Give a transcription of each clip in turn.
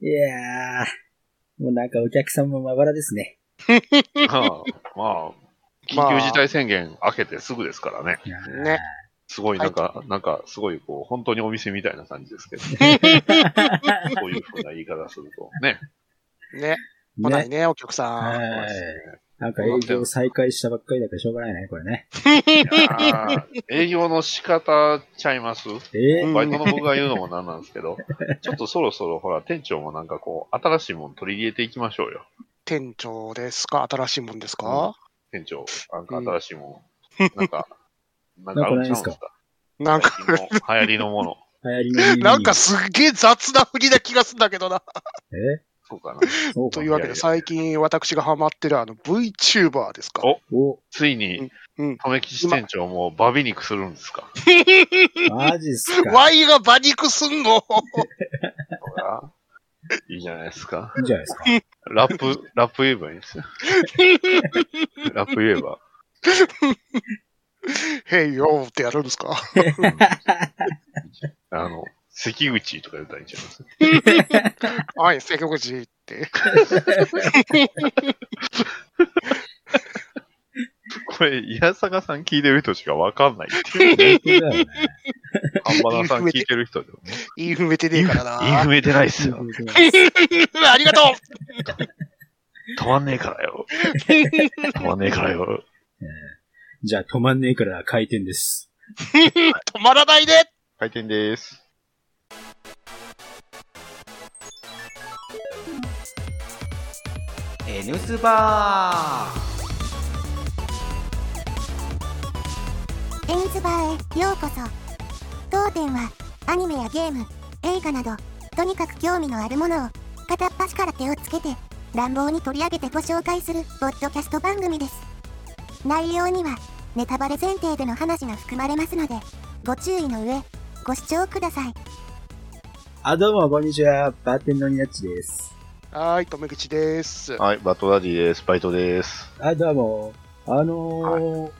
いやー、もうなんかお客さんもまばらですね。まあ、まあ、緊急事態宣言明けてすぐですからね。ね。すごいなんか、なんか、すごいこう、本当にお店みたいな感じですけど、ね、こういうふうな言い方すると、ね。ね。来ないね、お客さん。はい。なんか営業再開したばっかりだからしょうがないね、これね。いやー営業の仕方ちゃいます？えうんバイトの僕が言うのもなんなんですけど、ちょっとそろそろほら、店長もなんかこう、新しいもの取り入れていきましょうよ。店長ですか？新しいもんですか、店長、なんか新しいもの。なんか、なんかあるんちゃうんですか？なんか、最近の流行りのもの。流行りの耳なんかすっげえ雑な振りな気がするんだけどな。え？そうかな。というわけで、最近私がハマってるあの VTuber ですか？おお、ついに、うん。留吉店長もバビ肉するんですか？マジっすか？ワイが馬肉すんの？ほ らいいじゃないですか。いいんじゃないですか。ラップ、ラップ言えばいいんですよ。ラップ言えば。へいよーってやるんですか？あの、関口とか言ったらいいんじゃないです？か。はい、関口って。これ、イヤサガさん聞いてる人しかわかんないっていう。ね。ハンバナさん聞いてる人でもね。言い踏めてねえから言い踏な。めてないっすよ。ありがと止まんねえからよ。止まんねえからよ。じゃあ止まんねえから回転です。う止まらないで回転です。N スバー。テニスバーへようこそ。当店はアニメやゲーム映画などとにかく興味のあるものを片っ端から手をつけて乱暴に取り上げてご紹介するポッドキャスト番組です。内容にはネタバレ前提での話が含まれますのでご注意の上ご視聴ください。あ、どうも、こんにちは。バーテンのニナッチです。はーい、留口です。はい、バトダディです。バイトです。あ、どうも。あのー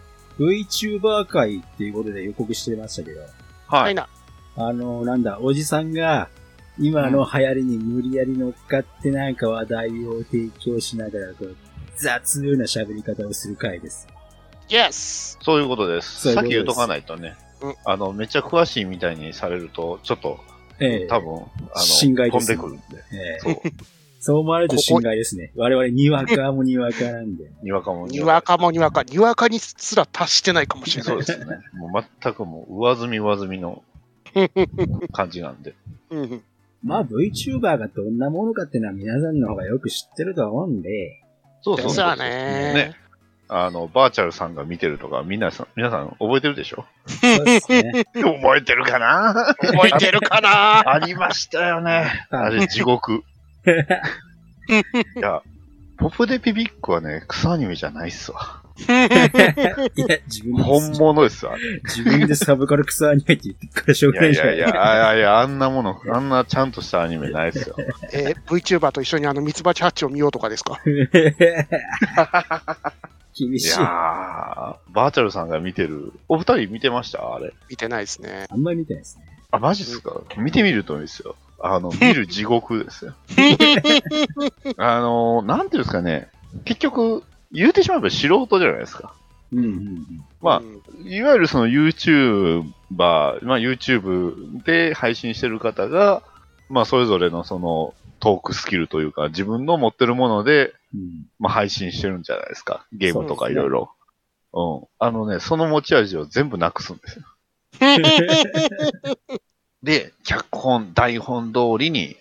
VTuber 会っていうことで予告してましたけど、ははいい。な。あのーなんだ、おじさんが、今の流行りに無理やり乗っかってなんか話題を提供しながら、こう、雑な喋り方をする回です。イエスそういうことです。そういうことですさっき言うとかないとねうん。あの、めっちゃ詳しいみたいにされると、ちょっと、ええ多分、あの、心外です飛んでくるんで。ええそう。そう思われると心外ですね。我々にわかもにわかなんで。にわかもにわかもにわか、にわかにすら達してないかもしれない。そうですね。もう全くもう上積み上積みの感じなんで。うんまあ VTuber がどんなものかっていうのは皆さんの方がよく知ってると思うんで、そうですよねあの、バーチャルさんが見てるとか、みんなさん、皆さん覚えてるでしょ？そうですね。覚えてるかな？覚えてるかな？ありましたよね。あれ、地獄。いや、ポプデピビックはね、草アニメじゃないっすわ。いや、自分で、本物ですわ。自分でサブカルクソアニメって言ってからしょういがないじゃないやいやいや、あいやいや、あんなもの、あんなちゃんとしたアニメないっすよ。えー VTuber と一緒にあの、ミツバチハッチを見ようとかですか？い 厳しい。やー、バーチャルさんが見てる、お二人見てました？あれ。見てないですね。あんまり見てないですね。あ、マジっすか？見てみるといいですよ。あの、見る地獄ですよ。あの、なんていうんですかね。結局、言うてしまえば素人じゃないですか。うんうんうん。まあうんいわゆるその YouTuber、まあ YouTube で配信してる方が、まあそれぞれのそのトークスキルというか自分の持ってるもので、うんまあ配信してるんじゃないですか。ゲームとかいろいろ。うん。あのね、その持ち味を全部なくすんですよ。で、脚本、台本通りに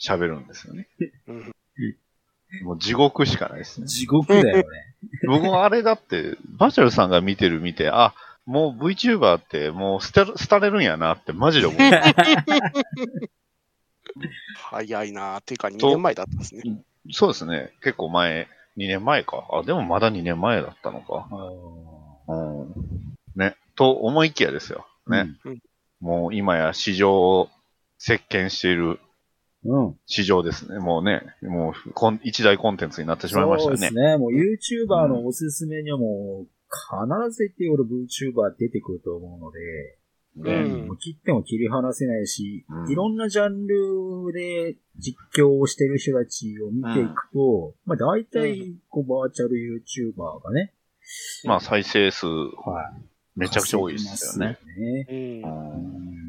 喋るんですよね。うんもう地獄しかないですね。地獄だよね。僕もあれだって、バーチャルさんが見てる見て、あ、もう VTuber ってもう捨てる、捨てれるんやなってマジで思う。早いなっていうか2年前だったんですね。そうですね。結構前、2年前か。あ、でもまだ2年前だったのか。あうん。ね。と思いきやですよ。ーね。もう今や市場を席巻しているうん。うん。市場ですね。もうね、もうコン一大コンテンツになってしまいましたそうです。ね。もう YouTuber のおすすめにはもう、必ず言って俺 VTuber 出てくると思うので、ね。うん切っても切り離せないし、うんいろんなジャンルで実況をしてる人たちを見ていくと、まあ大体、こう、バーチャル YouTuber がね、まあ再生数はい。めちゃくちゃ多いですよね。ね。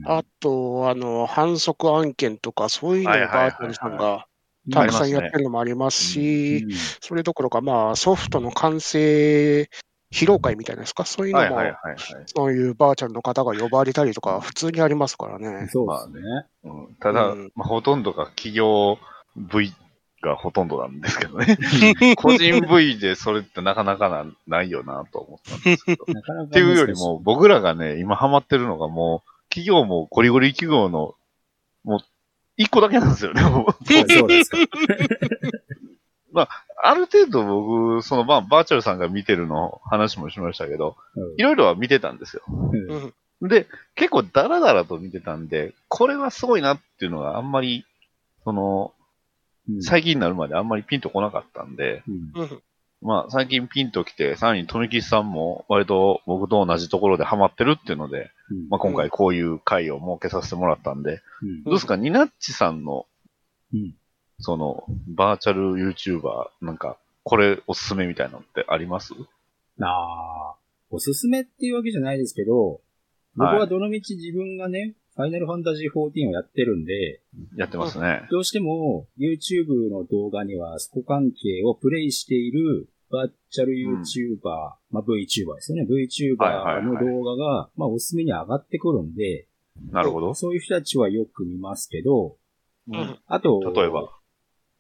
あと、あの、反則案件とか、そういうのをバーチャルさんがたくさんやってるのもありますし、うんそれどころか、まあ、ソフトの完成披露会みたいなんですか、そういうのも、はいはいはいはい。そういうバーチャルの方が呼ばれたりとか、普通にありますからね。そうですね。うんただ、うんまあ、ほとんどが企業 V がほとんどなんですけどね。個人 V でそれってなかなかなないよなと思ったんですけど。なかなかっていうよりも、僕らがね、今ハマってるのがもう、企業もゴリゴリ企業の、もう、一個だけなんですよね。ある程度僕、その、まあ、バーチャルさんが見てるの話もしましたけど、いろいろは見てたんですよ。で、結構ダラダラと見てたんで、これはすごいなっていうのがあんまり、その、うん。最近になるまであんまりピンとこなかったんで。まあ最近ピンときて、さらに富吉さんも割と僕と同じところでハマってるっていうので、うん。まあ今回こういう回を設けさせてもらったんで、うん。どうですか、ニナッチさんの、うんその、バーチャル YouTuber、なんか、これおすすめみたいなのってあります？なあ、おすすめっていうわけじゃないですけど、僕はどのみち自分がね、ファイナルファンタジー14をやってるんで、やってますね。どうしても YouTube の動画にはそこ関係をプレイしているバーチャル YouTuber、まあ VTuber ですよね。VTuber のはい動画が、まあおすすめに上がってくるんで、なるほど。そういう人たちはよく見ますけど、うんあと、例えば？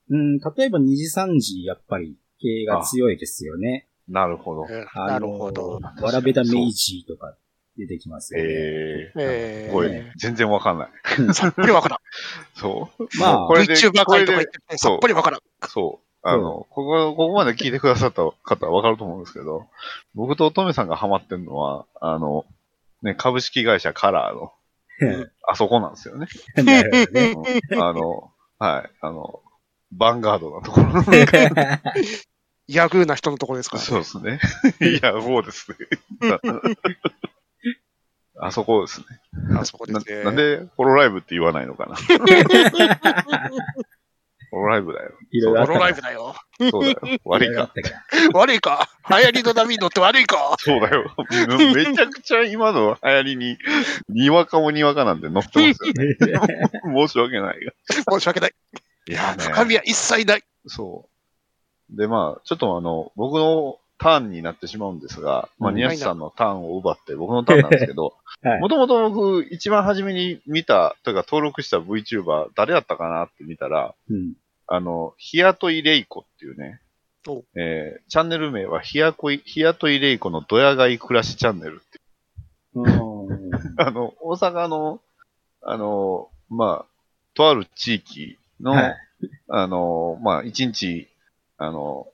うん、例えば2時3時やっぱり系が強いですよね。なるほど。えあのなるほど。わらべだメイジーとか出てきますよね。ええー、これ、ね全然わかんない。ー、さっぱりわからん。そう。まあこれで、VTuber とか言って、て、さっぱりわからん。そう。あの、ここ、ここまで聞いてくださった方はわかると思うんですけど、僕と乙女さんがハマってるのは、あの、ね、株式会社カラーの、あそこなんですよね。なるほどね。うんあの、はい、あの、ヴァンガードなところ。ヤグーな人のところですから、そうですね。いや、そうですね。あそこですね。あそこでなすね。なんで、ホロライブって言わないのかな。ホロライブだよ。いろいろあホロライブだよ。そうだよ。悪いか。悪いか。流行りの波に乗って悪いか。そうだよ。めちゃくちゃ今の流行りに、にわかもにわかなんて乗ってますよね。申し訳ないが。申し訳ない。いやね。深みは一切ない。そう。で、まあ、ちょっとあの、僕のターンになってしまうんですが、まあ、うんニヤシさんのターンを奪って僕のターンなんですけど、はいもともと僕、一番初めに見た、というか登録した VTuber、誰やったかなって見たら、うん。あの、日雇いレイコっていうねお、えーチャンネル名は日雇い、日雇いレイコのドヤ買い暮らしチャンネルってうん あの、大阪の、あの、まあ、とある地域の、はいあの、まあ、1日、あの、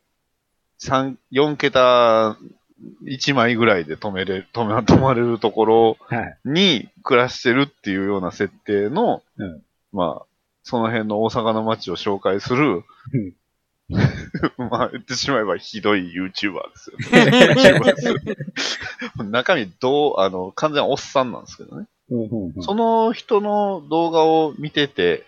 三、4桁1枚ぐらいで止めれ、止め、止まれるところはい。に暮らしてるっていうような設定の、うんまあ、その辺の大阪の街を紹介する、うん まあ、言ってしまえばひどい YouTuber ですよ。YouTuber ですよ中身どう、あの、完全おっさんなんですけどね。その人の動画を見てて、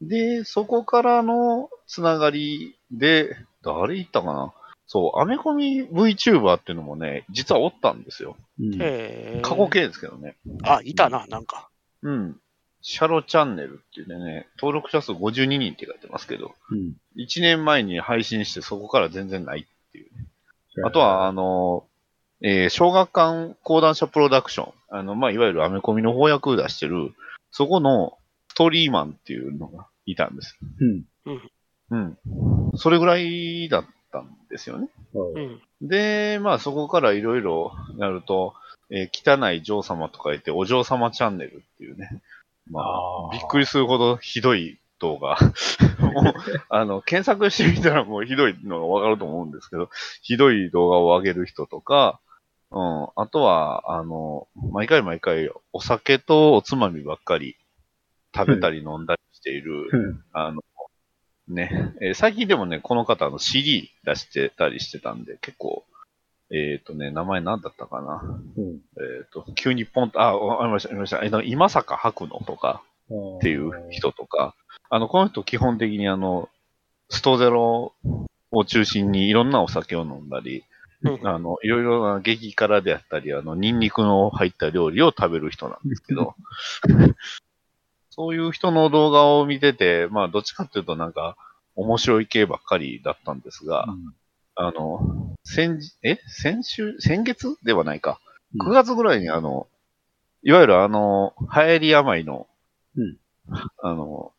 で、そこからのつながりで、誰言ったかな？そう、アメコミ VTuber っていうのもね、実はおったんですよ。うんえー過去形ですけどね。あ、いたな、なんか。うん。シャロチャンネルっていうね、登録者数52人って書いてますけど、うん1年前に配信してそこから全然ないっていう。あとは、あの、えー小学館講談社プロダクション。あの、まあ、いわゆるアメコミの翻訳を出してる、そこのストーリーマンっていうのがいたんです。うん。うん。それぐらいだったんですよね。そううん。で、まあ、そこからいろいろなると、えー汚い女王様とか言って、お嬢様チャンネルっていうね。まあ、あーびっくりするほどひどい動画。もう、あの、検索してみたらもうひどいのがわかると思うんですけど、ひどい動画を上げる人とか、うん、あとは、あの、毎回毎回お酒とおつまみばっかり食べたり飲んだりしている、うん。あの、ね、えー最近でもね、この方あの CD 出してたりしてたんで、結構、えっ、とね、名前何だったかな。うん。えっ、と、急にポンと、あ、わかりました、わかりました。えっと、今坂白野とかっていう人とか、あの、この人基本的にあの、ストゼロを中心にいろんなお酒を飲んだり、うん。あの、いろいろな激辛であったり、あの、ニンニクの入った料理を食べる人なんですけど、そういう人の動画を見てて、まあ、どっちかっていうとなんか、面白い系ばっかりだったんですが、うんあの、先じ、え？先週、先月？ではないか。うん9月ぐらいにあの、いわゆるあの、流行り病の、うんあの、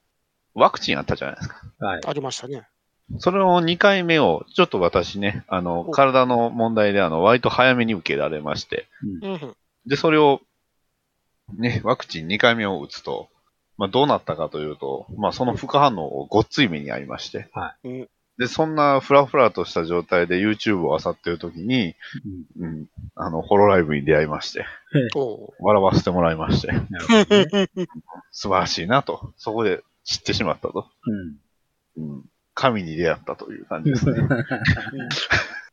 ワクチンあったじゃないですか。はい。ありましたね。それを2回目を、ちょっと私ね、あの、お体の問題であの、割と早めに受けられまして、うん。で、それを、ね、ワクチン2回目を打つと、まあ、どうなったかというと、まあ、その副反応をごっつい目に遭いまして、はい。うん。で、そんなフラフラとした状態で YouTube を漁ってる時に、うん。うん、あの、ホロライブに出会いまして、笑わせてもらいまして。素晴らしいなと、そこで知ってしまったと。うん。うん、神に出会ったという感じですね。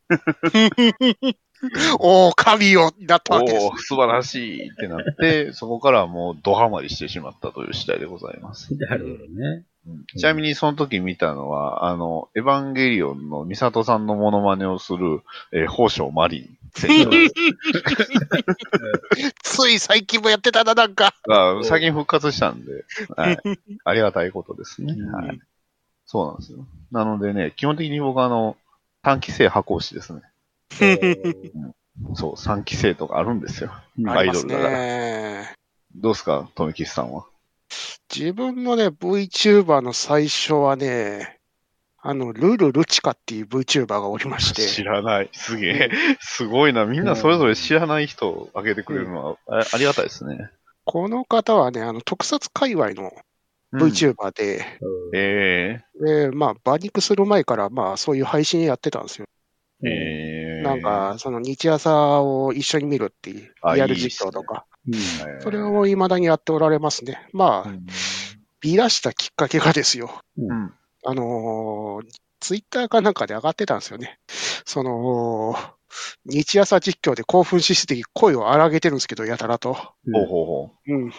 おー、神よ、だったわけですお。お、素晴らしいってなって、そこからはもうドハマりしてしまったという次第でございます。なるほどね。うんちなみにその時見たのは、あの、エヴァンゲリオンのミサトさんのモノマネをする、えー、宝生マリンつい最近もやってたな、なんか。が最近復活したんで、はい、ありがたいことですね。うんはい。そうなんですよ。なのでね、基本的に僕はあの、短期生箱推しですね。そう、3期生とかあるんですよ。うんアイドルだから。ね。どうですか、富吉さんは？自分のね、VTuber の最初はね、あの、ルルルチカっていう VTuber がおりまし知て、らない。すげえ。すごいな。みんなそれぞれ知らない人を挙げてくれるのは、あありがたいですね。この方はね、あの、特撮界隈のうん VTuber で、えで、まあ、馬肉する前から、まあ、そういう配信やってたんですよ。えええなんか、その日朝を一緒に見るっていう、あリアル実況とか、それを未だにやっておられますね。まあ、うんビラしたきっかけがですよ。うん。あのーツイッターかなんかで上がってたんですよね。その、日朝実況で興奮しすぎて声を荒げてるんですけど、やたらと。ほうほうほうん。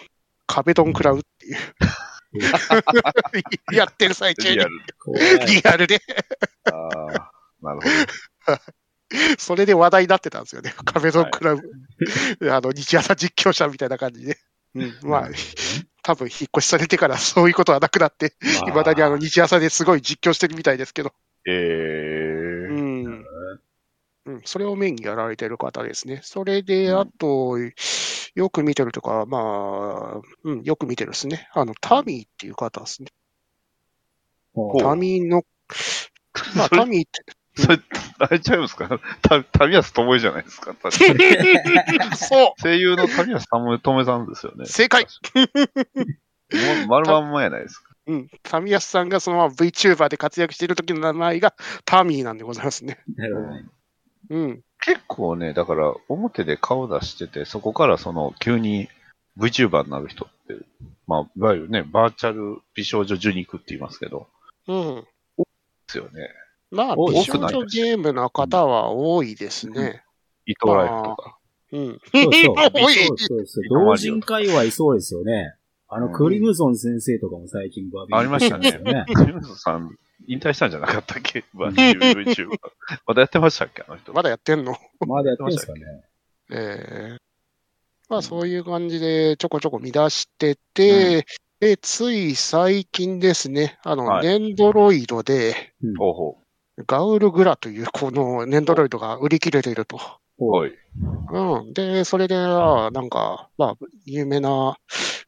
壁ドン食らうっていう。やってる最う。中にリアル。怖い。リアルで。ああ、なるほ それで話題になってたんですよね。壁ドン食らう。あの、日朝実況者みたいな感じで。うん。まあ、多分引っ越しされてからそういうことはなくなって、まあいまだにあの、日朝ですごい実況してるみたいですけど。ど。えうえん。うん、それをメインにやられてる方ですね。それで、あと、よく見てるとか、まあ、うん、よく見てるですね。あの、タミーっていう方ですね。タミーの、まあ、タミーって、それ、あれちゃいますか？た旅安智恵じゃないですか？そ声優の旅安智恵智恵さんですよねう。正解もう丸まんまやないですか。うん。タミヤスさんがそのまま VTuber で活躍している時の名前がタミーなんでございますね。なるほどね。うん。結構ね、だから表で顔出してて、そこからその急に VTuber になる人って、まあ、いわゆるね、バーチャル美少女受肉って言いますけど、うん。ですよね。まあ、多美少くない女ゲームの方は多いですね。伊藤ライフとか。うん。そうそう。そう。同人界隈そうですよね。あの、うんクリムゾン先生とかも最近バビありましたね。クリムズさん、引退したんじゃなかったっけ ?VTuber。まだやってましたっけ？あの人。まだやってんの？まだやってんすかね。ええまあそういう感じでちょこちょこ見出してて、で、つい最近ですね、あの、はいネンドロイドで、ほうほガウルグラというこのネンドロイドが売り切れていると。う。はい。うん。で、それで、なんか、まあ、有名な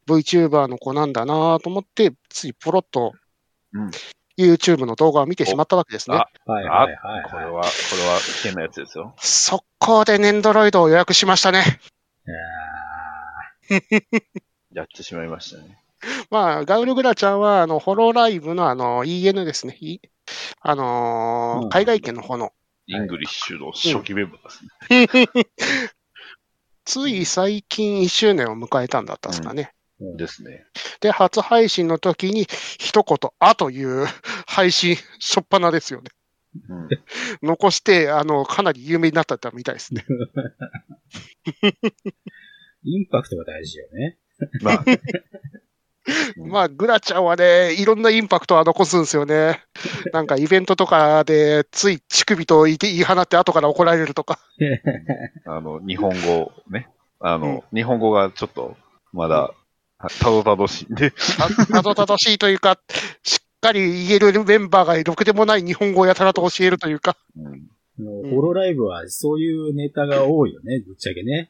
VTuber の子なんだなと思って、ついポロッとうん YouTube の動画を見てしまったわけですね。あはいはいはいはい。これは、これは危険なやつですよ。速攻でネンドロイドを予約しましたね。いや やってしまいましたね。まあ、ガウルグラちゃんは、あの、ホロライブのあの、EN ですね。いあのーうん海外圏の方の。イングリッシュの初期メンバーですね。つい最近1周年を迎えたんだったんですかね。ーですね。で、初配信の時に、一言、あという配信、しょっぱなですよね。うん。残して、あの、かなり有名になったみたいですね。インパクトが大事よね。まあ、う ん まあ、グラちゃんはね、いろんなインパクトは残すんですよね。なんかイベントとかで、つい乳首と言い言い放って後から怒られるとか。あの、日本語ね。あの、日本語がちょっと、まだ、たどたどしいんで。たたどたどしいというか、しっかり言えるメンバーがろくでもない日本語をやたらと教えるというか。うんホロライブはそういうネタが多いよね、ぶっちゃけね。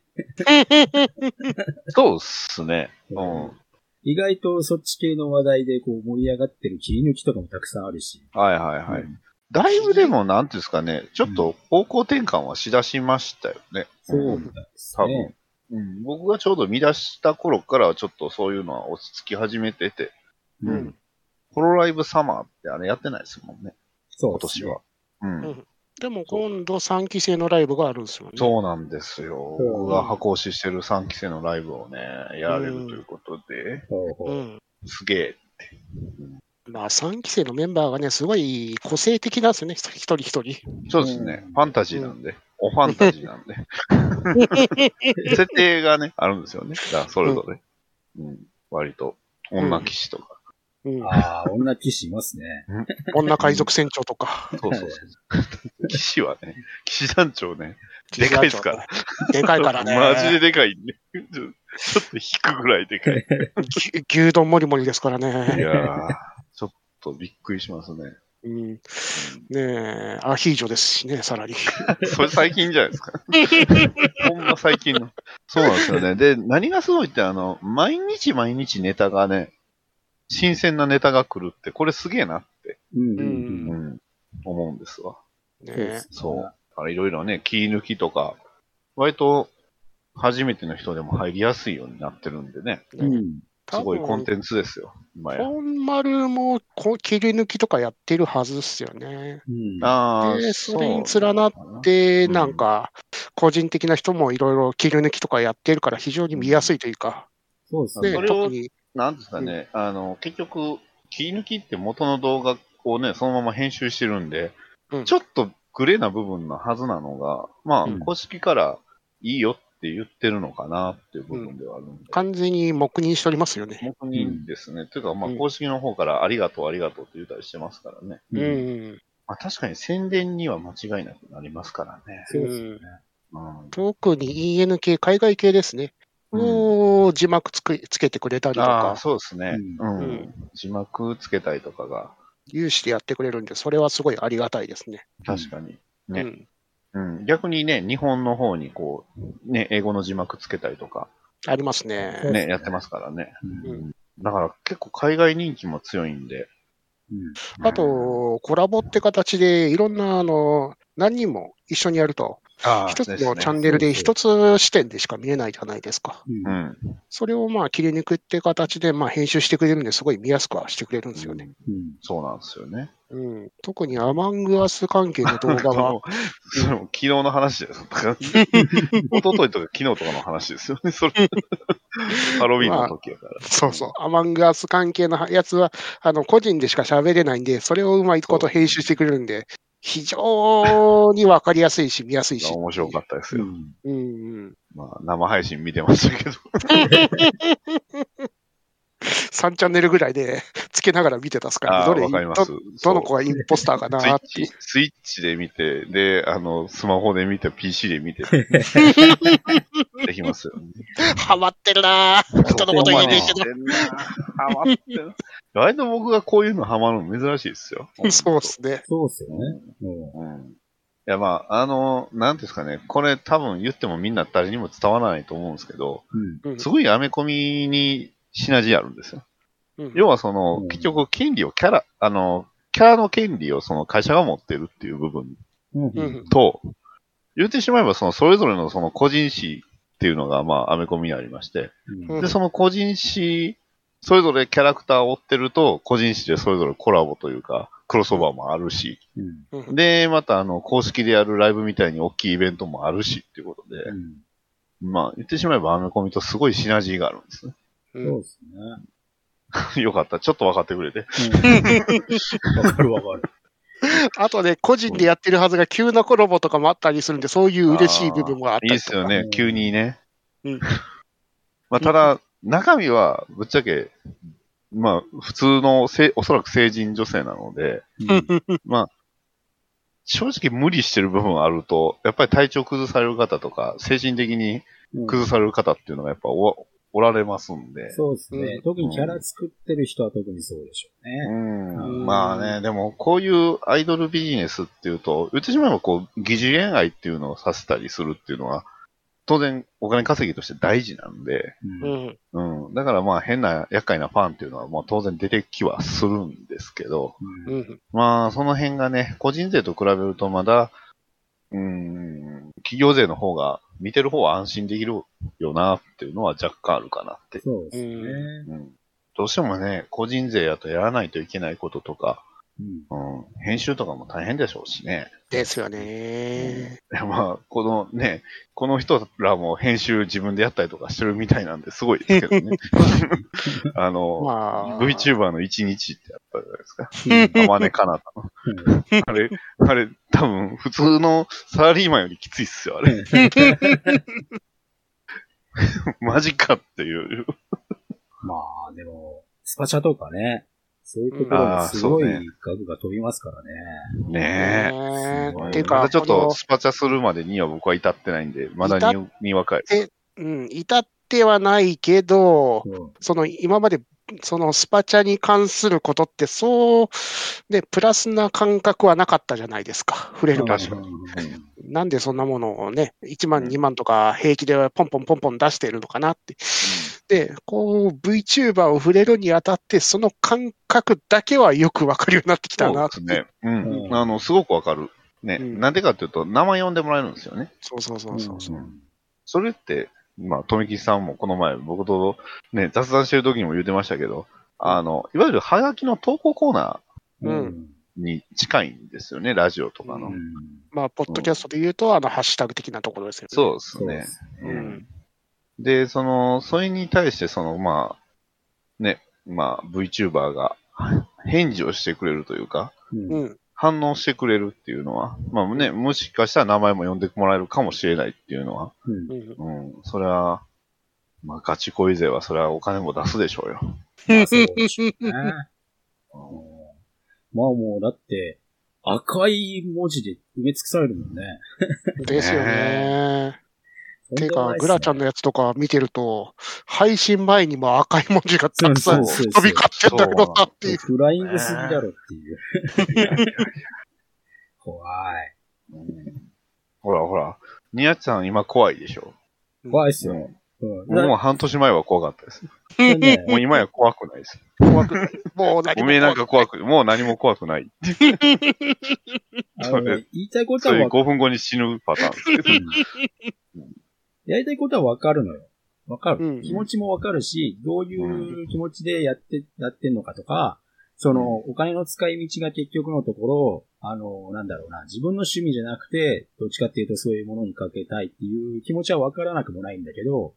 そうっすね。うん。意外とそっち系の話題でこう盛り上がってる切り抜きとかもたくさんあるし。はいはいはい。うんだいぶでも、なんていうんですかね、ちょっと方向転換はしだしましたよね。そうみたいです多分ね。。うん、僕がちょうど見出した頃からはちょっとそういうのは落ち着き始めてて、ううんん。ホロライブサマーってあれやってないですもんね、今そうね年は。うん。うんでも今度3期生のライブがあるんですよね。そうなんですよ。うん僕が箱押ししてる3期生のライブをね、やられるということで、ほうん。すげえ。まあ3期生のメンバーがね、すごい個性的なんですよね、一人一人。そうですね、うんファンタジーなんで、おファンタジーなんで。設定がね、あるんですよね。それぞれ。うん。割と、女騎士とか。うん。ああ、女騎士いますね。女海賊船長とか。そうそう。騎士はね、騎士団長ね、でかいですから。でかいからね。マジででかいんで。ちょちょっと引くぐらいでかい。ぎ牛丼もりもりですからいね。やー、ちょっとびっくりしますね。うん、ねえ、アヒージョですしね、さらに。それ最近じゃないですか。ほんま最近の。そうなんですよね。で、何がすごいって、あの、毎日毎日ネタがね、新鮮なネタが来るって、これすげえなって、うんうんううん。うん、思うんですわ。ねそういろいろね、切り抜きとか、割と初めての人でも入りやすいようになってるんでね、うん。すごいコンテンツですよ、今や。本丸もこう切り抜きとかやってるはずっすよね。うん。ああ、でそれに連なっなで、うんなんか、個人的な人もいろいろ切り抜きとかやってるから非常に見やすいというか、で、そうですねそ。れを特に、なんですかね、あの、結局、切り抜きって元の動画をね、そのまま編集してるんで、うんちょっとグレーな部分のはずなのが、まあ、うん公式からいいよって言ってるのかなっていう部分ではあるんで。完全に黙認しておりますよね。本当にですね。というか、まあ、うん公式の方からありがとう、ありがとうって言ったりしてますからね。ううんん。まあ、確かに宣伝には間違いなくなりますからね。そうですよね。うん。特に EN 系、海外系ですね。うんを字幕つくつけてくれたりとああ、か、そうですね。ううん。うん字幕つけたりとかが、有志でやってくれるんで、それはすごいありがたいですね。確かに。ねうん。うん。逆にね、日本の方にこう、ね、英語の字幕つけたりとか、ありますね。うんね、やってますからね。うんうんだから結構海外人気も強いんで。うんあと、コラボって形で、いろんな、あの、何人も一緒にやると、あ一つのチャンンネルで一つ視点でしか見えないじゃないですか。うんうん。それをまあ切り抜くって形で、まあ編集してくれるんで、すごい見やすくはしてくれるんですよね。うんそうなんですよね。うん。特にアマングアス関係の動画は、それも昨日の話。だから一昨日とか昨日とかの話ですよね。それ。ハロウィンの時やから。そうそう、アマングアス関係のやつは、あの、個人でしか喋れないんで、それをうまいこと編集してくれるんで、非常にわかりやすいし、見やすいし。面白かったですよ。うんうんうん。まあ、生配信見てましたけど。3チャンネルぐらいで つけながら見てたっすから、ああ、どれわかります。どどの子がインポスターかなスイッっていうチ、スイッチで見て、で、あの、スマホで見て、PC で見て、できますよね。ハマってるなぁ人のこと言えねえけハマってる。割と僕がこういうのハマるの珍しいですよ。ど。そうっすね。そうっすよね。うんうん。いや、まあ、あの、なんですかね、これ多分言ってもみんな誰にも伝わらないと思うんですけど、うんうんすごいアメコミにシナジーあるんですよ。うん。要はその、うん。結局権利をキャラ、あの、キャラの権利をその会社が持ってるっていう部分うん。ううん言ってしまえばそのそれぞれのその個人誌っていうのがまあアメコミにありまして、うん。で、その個人誌、それぞれキャラクターを追ってると、個人誌でそれぞれコラボというか、クロスオーバーもあるし、うん。うん。で、またあの、公式でやるライブみたいに大きいイベントもあるしっていうことで、うん。まあ、言ってしまえばアメコミとすごいシナジーがあるんですね。うんそうですね。よかった。ちょっと分かってくれて。うんわかるわかる。あとね、個人でやってるはずが急なコラボとかもあったりするんで、そういう嬉しい部分もあったいいりとか。っすよね、急にね。うんまあ、ただ、中身は、ぶっちゃけ、まあ、普通のせ、おそらく成人女性なので、まあ、正直無理してる部分あると、やっぱり体調崩される方とか、精神的にうん崩される方っていうのがやっぱおおられますんで。そうですね、うん特にキャラ作ってる人は特にそうでしょううね。ん。うんまあね、でもこういうアイドルビジネスっていうと、言ってしまえばこう、疑似恋愛っていうのをさせたりするっていうのは、当然お金稼ぎとして大事なんで、うんうん。うん。だからまあ変な厄介なファンっていうのはもう当然出てきはするんですけど、うんうん。まあその辺がね、個人税と比べるとまだ、うん、企業税の方が、見てる方は安心できるよなっていうのは若干あるかなって。そうですね。うん。どうしてもね、個人税やとやらないといけないこととか、うんうん、編集とかも大変でしょうしね。ですよね。いや まあ、このね、この人らも編集自分でやったりとかしてるみたいなんですごいですけどね。あの、まあ、VTuber の一日ってやったじゃないですか。うんあまねかなたの。あれ、あれ、多分、普通のサラリーマンよりきついっすよ、あれ。マジかっていう。まあ、でも、スパチャとかね、そういうところにすごい額が飛びますからね。ねえ。ねすごいていうか、まだちょっことのスパチャするまでには僕は至ってないんで、まだににわかいです。うん、至ってはないけど、うんその今まで、そのスパチャに関することって、そう、ね、プラスな感覚はなかったじゃないですか、触れる場所。うんなんでそんなものをね、1万、うん2万とか平気でポンポンポンポン出しているのかなって。で、こう、VTuber を触れるにあたって、その感覚だけはよくわかるようになってきたそうなですね。うん。うんあの、すごくわかる。ね。うんなんでかっていうと、名前呼んでもらえるんですよね。そうそうそうそうそう。うんそれって、まあ、富木さんもこの前、僕とね、雑談してる時にも言ってましたけど、あの、いわゆるハガキの投稿コーナうんーに近いんですよね、ラジオとかの。うんまあ、ポッドキャストで言うと、あの、ハッシュタグ的なところですよね。そうですねそうんん。で、その、それに対して、その、まあ、ね、まあ、VTuber が返事をしてくれるというか、うんうん。反応してくれるっていうのは、まあね、もしかしたら名前も呼んでもらえるかもしれないっていうのは、うんうん。うん、それは、まあ、ガチ恋勢はそれはお金も出すでしょうよ。まあそうでしょうね。うんまあもう、だって、赤い文字で埋め尽くされるもんね。ですよね。てか、グラちゃんのややつとか見てると、配信前にも赤い文字がたくさん飛び交ってんだけどなっていう。フライングすぎだろっていう。怖い。うんほらほら、ニヤちゃん今怖いでしょ。怖いっすよ。もうん。う半年前は怖かったです。もう今や怖くないです。怖くない。もう何も おめえなんか怖く、もう何も怖くない。あのね言いたいことそういうはわか5分後に死ぬパターンですけど。うんやりたいことはわかるのよ。わかる、うん気持ちもわかるし、どういう気持ちでやって、やってんのかとか、その、お金の使い道が結局のところ、あの、なんだろうな、自分の趣味じゃなくて、どっちかっていうとそういうものにかけたいっていう気持ちはわからなくもないんだけど、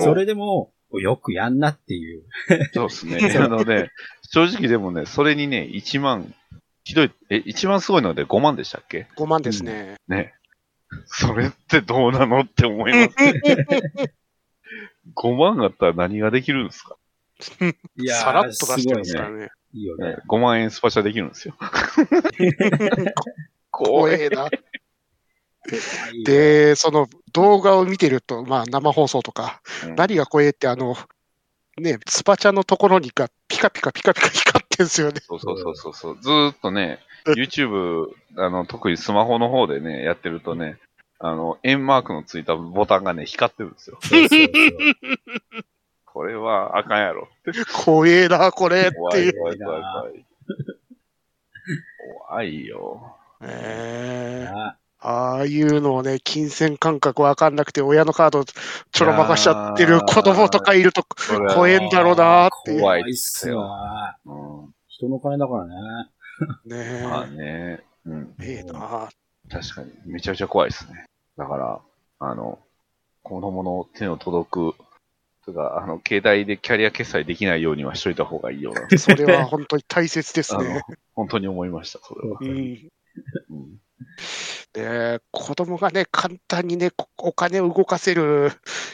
それでも、よくやんなっていう。そうですね。あのね、正直でもね、それにね、1万、ひどい、え、一番すごいので5万でしたっけ？5万ですね。ね。それってどうなのって思いますね。5万あったら何ができるんですか、いやーさらっと出してますからね。いいよね。?5 万円スパチャできるんですよ。怖えな。で、その動画を見てると、まあ生放送とか、うん何が怖えって、あの、ね、スパチャのところにがピカピカピカピカ光ってんすよね。そうそうそうそう。ずーっとね、YouTube、あの、特にスマホの方でね、やってるとね、あの、円マークのついたボタンがね、光ってるんですよ。そうそうそうこれはあかんやろ。怖えな、これっていう。怖い怖い怖い怖い。怖いよ。ええあああいうのをね、金銭感覚わかんなくて、親のカードちょろまかしちゃってる子供とかいると、怖えんだろうなーっていう。怖いっすわ。うん。人の金だからね。ねまあね。うん。え。ええな。確かに。めちゃめちゃ怖いですね。だから、あの、子供の手の届く、とか、あの、携帯でキャリア決済できないようにはしといた方がいいような、それは本当に大切ですあのね。、本当に思いました、それは。うん。うんで、子供がね、簡単にね、こお金を動かせる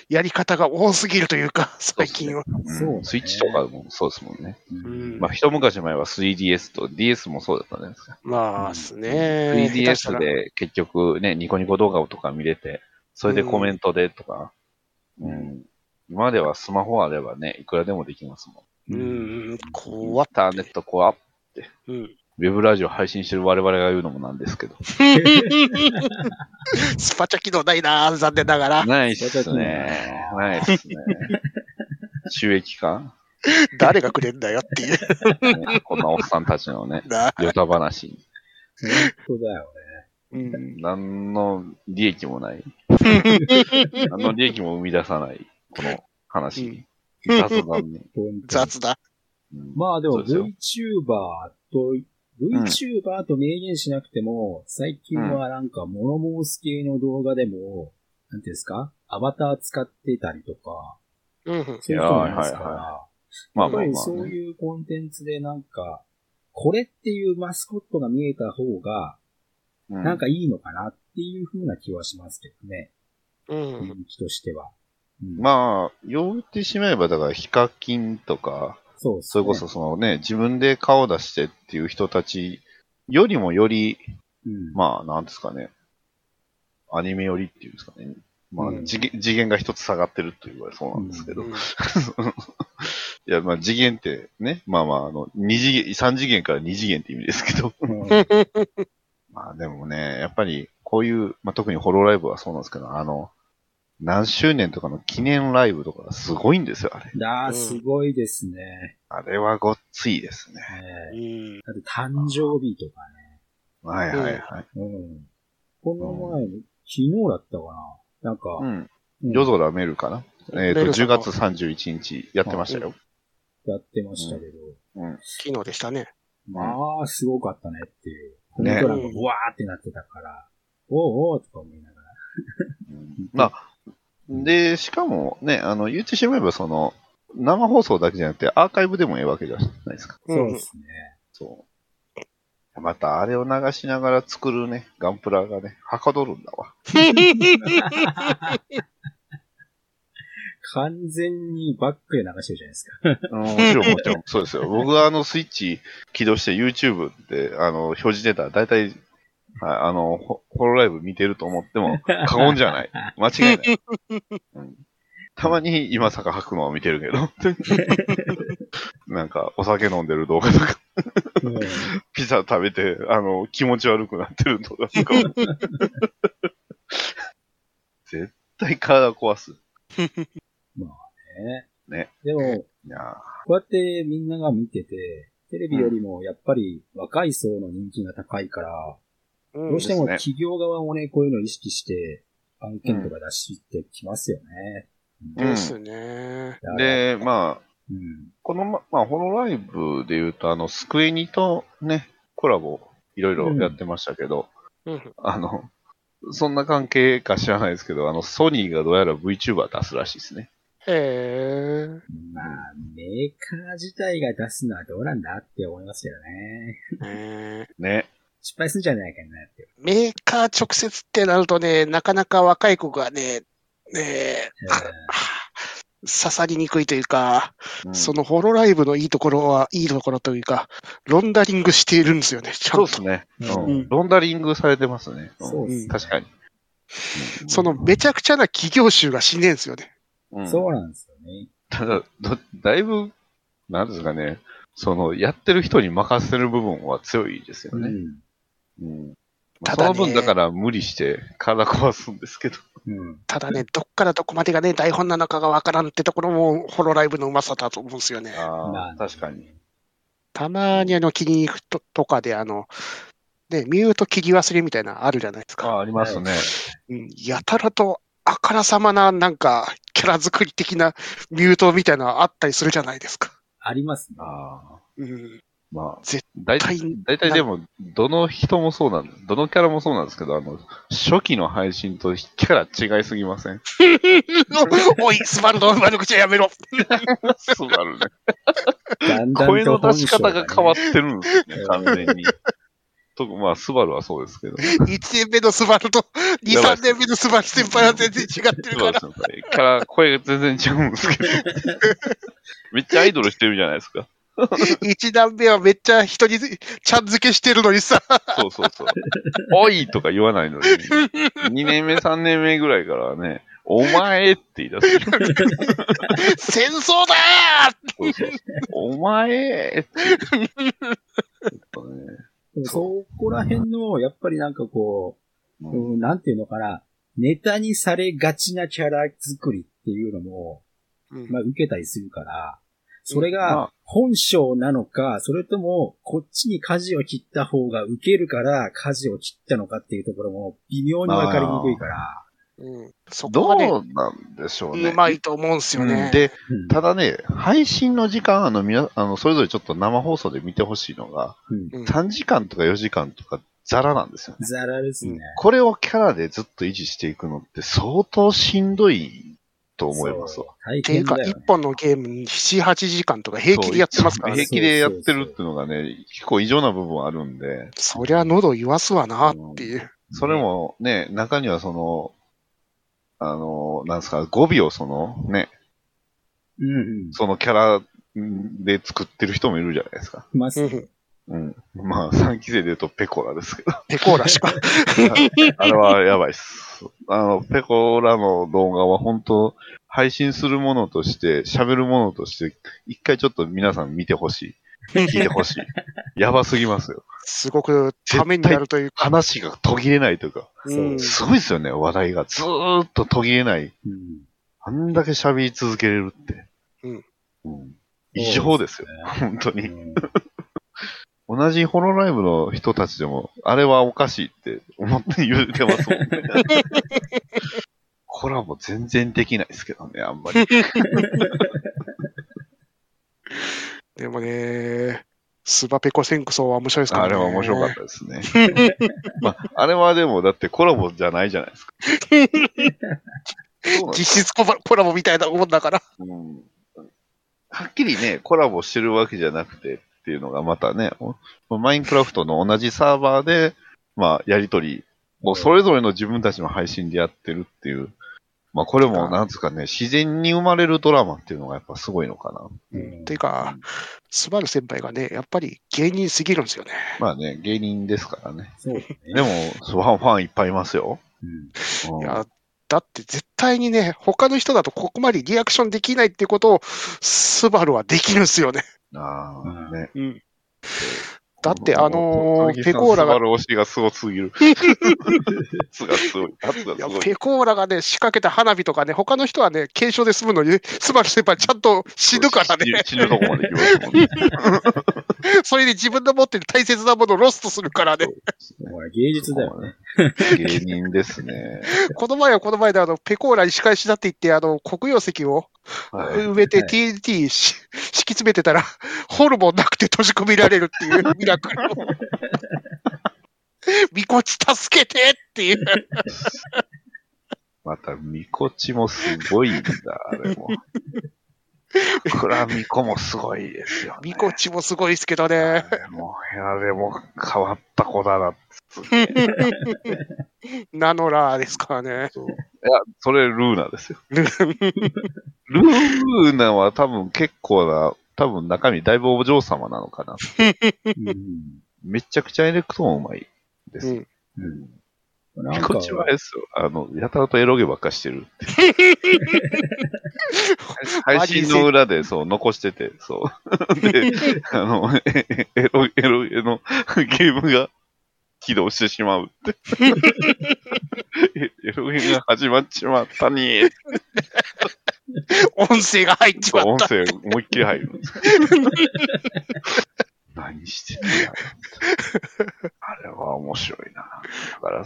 やり方が多すぎるというか、最近は。そうねスイッチとかもそうですもんね。ううんんまあ、一昔前は 3DS と DS もそうだったじゃないですか。まあっすね。下手した 3DS らで結局ね、ニコニコ動画とか見れて、それでコメントでとか、うん。今まではスマホあればね、いくらでもできますもん。うん、イ怖っン。ターネットこうアップうん。ウェブラジオ配信してる我々が言うのもなんですけど。スパチャ機能ないな、残念ながら。ないっすね。ないっすね。収益化、誰がくれんだよっていう。ねこんなおっさんたちのね、なヨタ話に。本当だようん。何の利益もない。何の利益も生み出さない、この話に。雑談ね。雑だ。うんまあでも VTuber と、VTuber と明言しなくても、最近はなんか物申す系の動画でも、なんていうんですか？アバター使ってたりとか、うん。そういう人もいますから、まあぱりそう。いうコンテンツでなんか、これっていうマスコットが見えた方が、うんなんかいいのかなっていう風な気はしますけどね。うん。人気としては。うんまあ、言ってしまえば、だから、ヒカキンとか、そうねそれこそそのね、自分で顔出してっていう人たちよりもより、うんまあ、なんですかね、アニメ寄りっていうんですかね。まあ、うん次元次元が一つ下がってると言われそうなんですけど。うん いや、まあ、次元ってね、まあまあ、あの、二次元、三次元から二次元って意味ですけど。うん まあでもね、やっぱりこういう、まあ特にホローライブはそうなんですけど、あの、何周年とかの記念ライブとかがすごいんですよ、あれ。だー、うんすごいですね。あれはごっついですね。えうん。えだって誕生日とかはいはいはい。ね。うん。この前、昨日だったかななんか、うん。うん夜空メルかなえっ、と、10メルさんの月31日やってましたよ。やってましたけど、うん。昨日でしたね。まあ、すごかったねっていう。コねメント欄がうわーってなってたから、おうおうとか思いながら。うんまあ、で、しかもね、あの、言ってしまえばその、生放送だけじゃなくてアーカイブでもええわけじゃないですか。うんそうですね。そう。また、あれを流しながら作るね、ガンプラがね、はかどるんだわ。完全にバックで流してるじゃないですか。うんもちろんもちろん、そうですよ。僕があのスイッチ起動して YouTube で、あの、表示出たら大体、はい、あの、ホホロライブ見てると思っても過言じゃない。間違いない。うんたまに今坂吐くのを見てるけど。なんか、お酒飲んでる動画とか、うんピザ食べて、あの、気持ち悪くなってる動画とか。絶対体壊す。ねね。でも、いやこうやってみんなが見てて、テレビよりもやっぱり若い層の人気が高いから、どどうしても企業側もね、こういうのを意識して、案件とか出してきますよね。うんですね。ーで、まあ、うん。このま、まあ、ホロライブで言うと、あの、スクエニとね、コラボ、いろいろやってましたけど、うん。あの、そんな関係か知らないですけど、あの、ソニーがどうやら VTuber 出すらしいですね。へえ。まあ、メーカー自体が出すのはどうなんだって思いますけどね。ねね。失失敗するんじゃないかなって。メーカー直接ってなるとね、なかなか若い子がね、ねえ刺さりにくいというか、うんそのホロライブのいいところは、いいところというか、ロンダリングしているんですよね、ちゃんと。そうですね。うんうん。ロンダリングされてますね。うんそうですね。確かに。そのめちゃくちゃな企業集が死ねんすよね。うんそうなんですよね。ただ、どだいぶ、なんですかね、その、やってる人に任せる部分は強いですよね。うん。うん。まあただねその分だから無理して体壊すんですけど。うん。ただね、どっからどこまでがね、台本なのかがわからんってところも、ホロライブのうまさだと思うんですよね。ああ、まあ確かに。。たまにあの、切りに行くととかで、あの、ね、ミュート切り忘れみたいなのあるじゃないですか。ああ、ありますね。うん、やたらと、あからさまな、なんか、キャラ作り的なミュートみたいなのあったりするじゃないですか。ありますね。ああ。うん。まあ、絶大体、大体でも、どの人もそうなんどのキャラもそうなんですけど、あの、初期の配信とキャラ違いすぎません？おい、スバルの悪口はやめろ。スバルね。だんだんと声の出し方が変わってるんですねう、ん完全に。とまあ、スバルはそうですけど。1年目のスバルと2、やばい3年目のスバル先輩は全然違ってるから。そうですね。キャラ、声が全然違うんですけど。めっちゃアイドルしてるじゃないですか。1段目はめっちゃ人にちゃん付けしてるのにさ、そうそうそう。おいとか言わないのに、2年目、3年目ぐらいからはね、お前って言い出す。戦争だそうそう。お前そこら辺の、やっぱりなんかこう、うん。うん、なんていうのかな、ネタにされがちなキャラ作りっていうのも、ーまあ受けたりするから、それまがあ本性なのか、それともこっちに舵を切った方が受けるから舵を切ったのかっていうところも微妙にわかりにくいから。うん、そこどはね、うなんでしょうね。うまいと思うんすよね。うんで、うんただね、配信の時間、あの、みな、あの、それぞれちょっと生放送で見てほしいのが、うんうん3時間とか4時間とかザラなんですよね。ザラですね。これをキャラでずっと維持していくのって相当しんどいと思いますわ。っていうか、変だよ、1本のゲームに7、8時間とか平気でやってますからね。平気でやってるっていうのがね、結構異常な部分あるんで、そりゃ喉言わすわなっていう。それもね、中にはその、あの、なんですか、語尾をその、ね、うんうん。そのキャラで作ってる人もいるじゃないですか。いますね。うんうん。まあ、3期生で言うとペコラですけど。ペコーラしか。あれはやばいっす。あの、ペコラの動画は本当、配信するものとして、喋るものとして、一回ちょっと皆さん見てほしい。聞いてほしい。やばすぎますよ。すごくためになるというか。話が途切れないというか、うんすごいですよね、話題が。ずーっと途切れない。うん。あんだけ喋り続けれるって。うんうん異常ですよ。本当に。うん同じホロライブの人たちでも、あれはおかしいって思って言ってますもんね。コラボ全然できないですけどね、あんまり。でもね、スバペコ戦争は面白いですからね。あれは面白かったですね。まあ、あれはでも、だってコラボじゃないじゃないですか。実質コラコラボみたいなもんだから。うんはっきりね、コラボしてるわけじゃなくてっていうのがまたね、おマインクラフトの同じサーバーで、まあ、やりとりをそれぞれの自分たちの配信でやってるっていう、まあ、これも、なんですかね、自然に生まれるドラマっていうのがやっぱすごいのかな。うんていうか、スバル先輩がね、やっぱり芸人すぎるんですよね。まあね、芸人ですからね。そうね。でも、ファン、ファンいっぱいいますよ。うんうんいや、だって絶対にね、他の人だとここまでリアクションできないってことを、スバルはできるんですよね。ああ、ね。うん。だって、あのーペコーラが、推しがすごすぎる。圧がすごい。圧がすごい。ペコーラがね、仕掛けた花火とかね、他の人はね、軽傷で済むのに、スバル先輩ちゃんと死ぬからね。死ぬとこまで行きますもんね。それで自分の持ってる大切なものをロストするからね。芸術だよね。芸人ですね。この前はこの前で、あの、ペコーラに仕返しだって言って、あの、黒曜石をはい埋めてはい TNT し敷き詰めてたら、ホルモンなくて閉じ込められるっていう ミラクルを。みこち助けてっていう。また、みこちもすごいんだ、あれも。クラミコもすごいですよ、ね。みこちもすごいですけどね。もう、いや、でも変わった子だな。ナノラーですからね。そういや、それルーナですよ。ル ルーナは多分結構な、多分中身だいぶお嬢様なのかな。うん。めちゃくちゃエレクトーンうまいです。うんうん。こちはあれですよ。あの、やたらとエロゲばっかしてる。配信の裏でそう残してて、そう。で、あの、えエロ、エロゲのゲームが起動してしまうって。えエロゲが始まっちまったに音声が入っちそう、音まった。声思いっきり入る 何してんだよ。あれは面白いな。だから、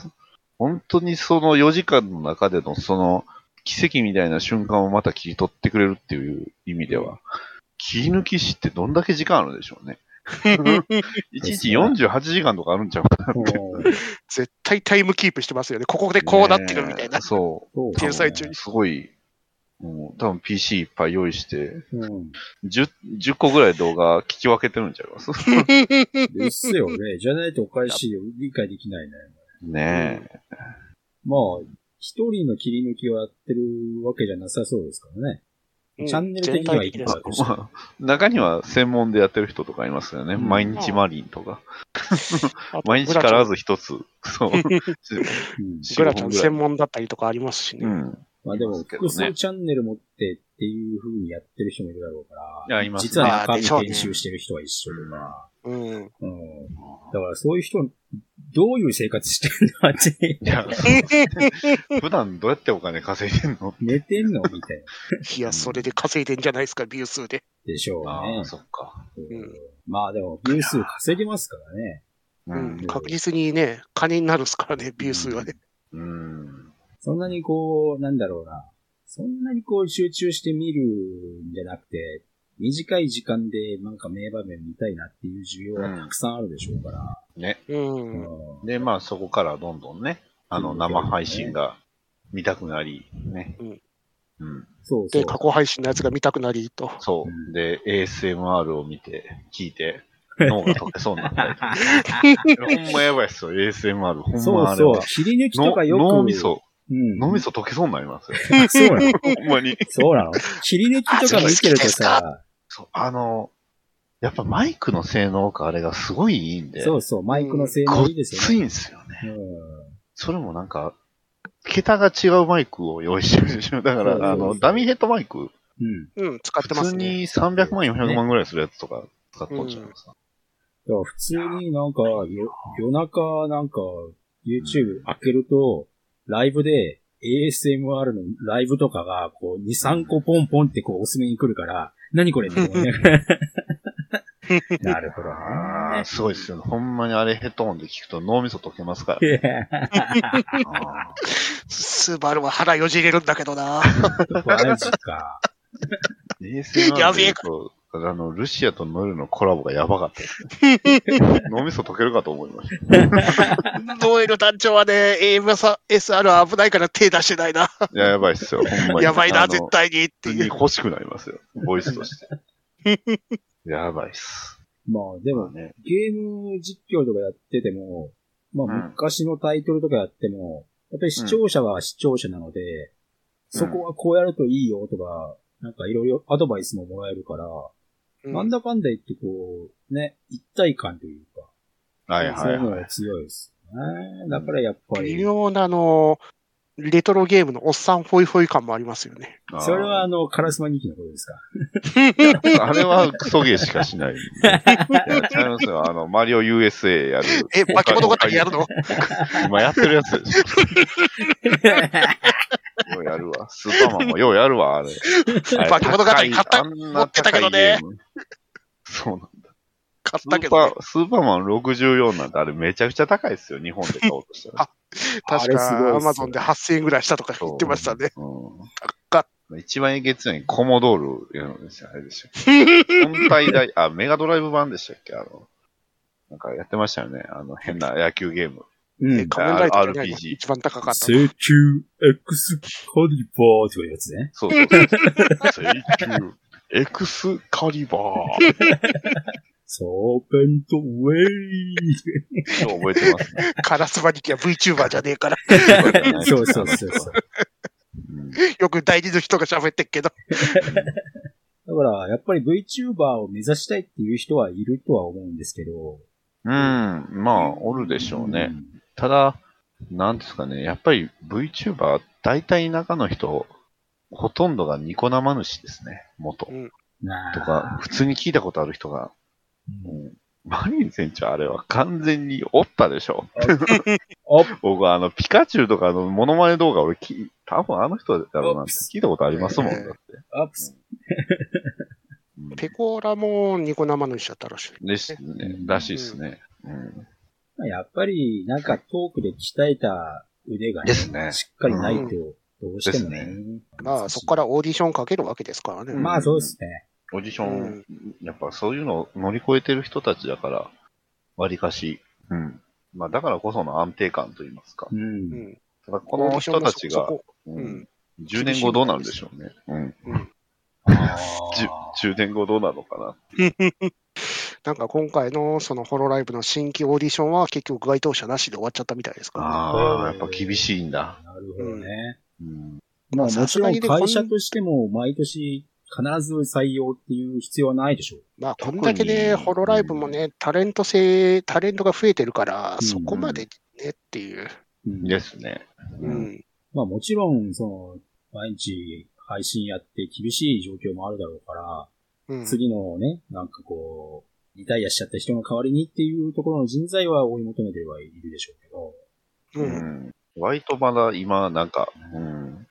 本当にその4時間の中でのその奇跡みたいな瞬間をまた切り取ってくれるっていう意味では、切り抜き師ってどんだけ時間あるんでしょうね。1日48時間とかあるんちゃうかなって。うん絶対タイムキープしてますよね。ここでこうなってるみたいなね。そう。そう天才中にすごい、もう多分 PC いっぱい用意して、うん。10, 10個ぐらい動画聞き分けてるんちゃいます？ですよね。じゃないとおかしいよ。理解できないね。ねえ。まあ、一人の切り抜きをやってるわけじゃなさそうですからね。うんチャンネル的にはいいまあ、中には専門でやってる人とかいますよね。うん毎日マリンとか。毎日必ず一つ。そう。うん。グラちゃん専門だったりとかありますしね。うん。まあでも、複数チャンネル持ってっていう風にやってる人もいるだろうから。いやいますね実は中身編集してる人は一緒とか。うん。うん。だからそういう人、どういう生活してんの？って。いや、普段どうやってお金稼いでんの？寝てんの？みたいな。いや、それで稼いでんじゃないですか、ビュー数で。でしょうあねあ、。そっか。うんんまあでも、ビュー数稼ぎますからね。ううんん。確実にね、金になるっすからね、ビュー数はね。うん。そんなにこう、なんだろうな。そんなにこう集中して見るんじゃなくて、短い時間でなんか名場面見たいなっていう需要はたくさんあるでしょうから。ね。うん。うんで、まあそこからどんどんね、あの、生配信が見たくなり、ね。うん。うん。そうそう。で、過去配信のやつが見たくなりと。そうう。んで、ASMR を見て、聞いて、脳が溶けそうになったりとか。ほんまやばいっすよ、ASMR。ほんそうそうまあれは。。切り抜きとかよく。の脳みそ、うん。脳みそ溶けそうになりますよ。あそうなの ほんまに。そうなの切り抜きとか見てるとさ、そう、あの、やっぱマイクの性能かあれがすごいいいんで、そうそう、マイクの性能いいですよね。ついんですよね。うんそれもなんか、桁が違うマイクを用意してるでしょ。だから、あの、ダミーヘッドマイク、うん。うん、使ってますね。普通に300万、400万ぐらいするやつとか使っとんちゃいますか。だから普通になんか、よ夜中なんか YouTube 開けると、ライブで ASMR のライブとかが、こう、2、3個ポンポンってこう、おすすめに来るから、何これ？なるほどねあー。すごいですよね。ほんまにあれヘッドホンで聞くと脳みそ溶けますから。いやあ スバルは腹よじれるんだけどな。マジか。やべえあの、ルシアとノエルのコラボがやばかったです。脳みそ溶けるかと思いました。ノエル団長はね、AMSR 危ないから手出してないな。いや、やばいっすよ。ほんまに。やばいな、絶対にっていう。欲しくなりますよ。ボイスとして。やばいっす。まあでも、ね。ゲーム実況とかやってても、まあうん昔のタイトルとかやっても、やっぱり視聴者は視聴者なので、そこはこうやるといいよとか、なんかいろいろアドバイスももらえるから、うんなんだかんだ言ってこう、ね、一体感というか、はいそういうのがはいはい。強いですね。だからやっぱ微り、妙なあの、レトロゲームのおっさんホイホイ感もありますよね。それはあの、カラスマニキのことですか？あれはクソゲーしかしない。いや、違いますよ。あの、マリオ USA やる。え、化け物語やるの？今やってるやつでしょ。ようやるわ。スーパーマンもようやるわ、あれ。化け物語買ったあんな持ってたけどね高いゲーム。そうな。買っスーパたけどね、ー、スーパーマン64なんてあれめちゃくちゃ高いですよ。日本で買おうとしたら。確かアマゾンで8000円ぐらいしたとか言ってましたね。うん。一番えげつないコモドールやるんですよ。あれですよ。本体代、あ、メガドライブ版でしたっけ？あの、なんかやってましたよね。あの、変な野球ゲーム。うん。え仮面 RPG 一番高かった請の。求 X カリバーとかいうやつね。そうそうそう。請求、エクスカリバソ ーペントウェイー。覚えてますね。カラスマニキは VTuber じゃねえから。そうそうそうそう。う んよく大事の人が喋ってっけど。だから、やっぱり VTuber を目指したいっていう人はいるとは思うんですけど。うん。まあ、おるでしょうね。ただ、なんですかね。やっぱり VTuber、大体中の人、ほとんどがニコ生主ですね。元。うん。とか、普通に聞いたことある人が、うんうんマリン船長あれは完全におったでしょ。お 僕はあの、ピカチュウとかのモノマネ動画俺き、多分あの人だろうなって聞いたことありますもんだって。アップス。うんペコーラもニコ生主だったらしい。ですね。らしいですね。うん。まあやっぱり、なんかトークで鍛えた腕がね、ですねしっかりないと、どうしてもね。ですまあ、そこからオーディションかけるわけですからね。まあそうですね。オーディション、うんやっぱそういうのを乗り越えてる人たちだから、わりかし、うん。まあだからこその安定感といいますかう。。うんん。ただこの人たちが、ううんん、10年後どうなるんでしょうね。うん。うんじゅ10年後どうなのかな。なんか今回のそのホロライブの新規オーディションは結局該当者なしで終わっちゃったみたいですから、ああ、やっぱ厳しいんだ。なるほどね。うん。まあもさちろんすがにねこん会社としても毎年必ず採用っていう必要はないでしょう。まあこんだけね、ホロライブもね、タレント性、タレントが増えてるから、うんそこまでねっていう。うんですね。うん。まあもちろん、その、毎日配信やって厳しい状況もあるだろうから、うん。次のね、なんかこう、リタイアしちゃった人の代わりにっていうところの人材は追い求めてはいるでしょうけど、う。うんん。割とまだ今、なんか、うん。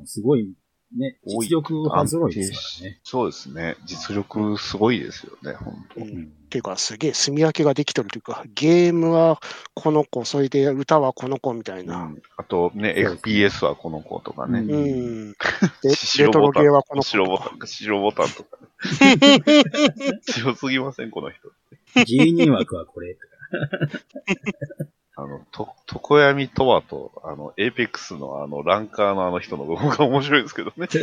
うん、すごい、ね、多い実力派揃いですからね。そうですね。実力すごいですよね、本当う。うんんっていうか、すげえ住み分けができてるというか、ゲームはこの子、それで歌はこの子みたいな。あとね、FPS はこの子とかね。うん レトロゲーはこの子白ボタン、白ボタンとか、強すぎません、この人。芸人枠はこれとか。あの、と、床闇とはと、あの、エーペックスのあの、ランカーのあの人の動画面白いですけどね。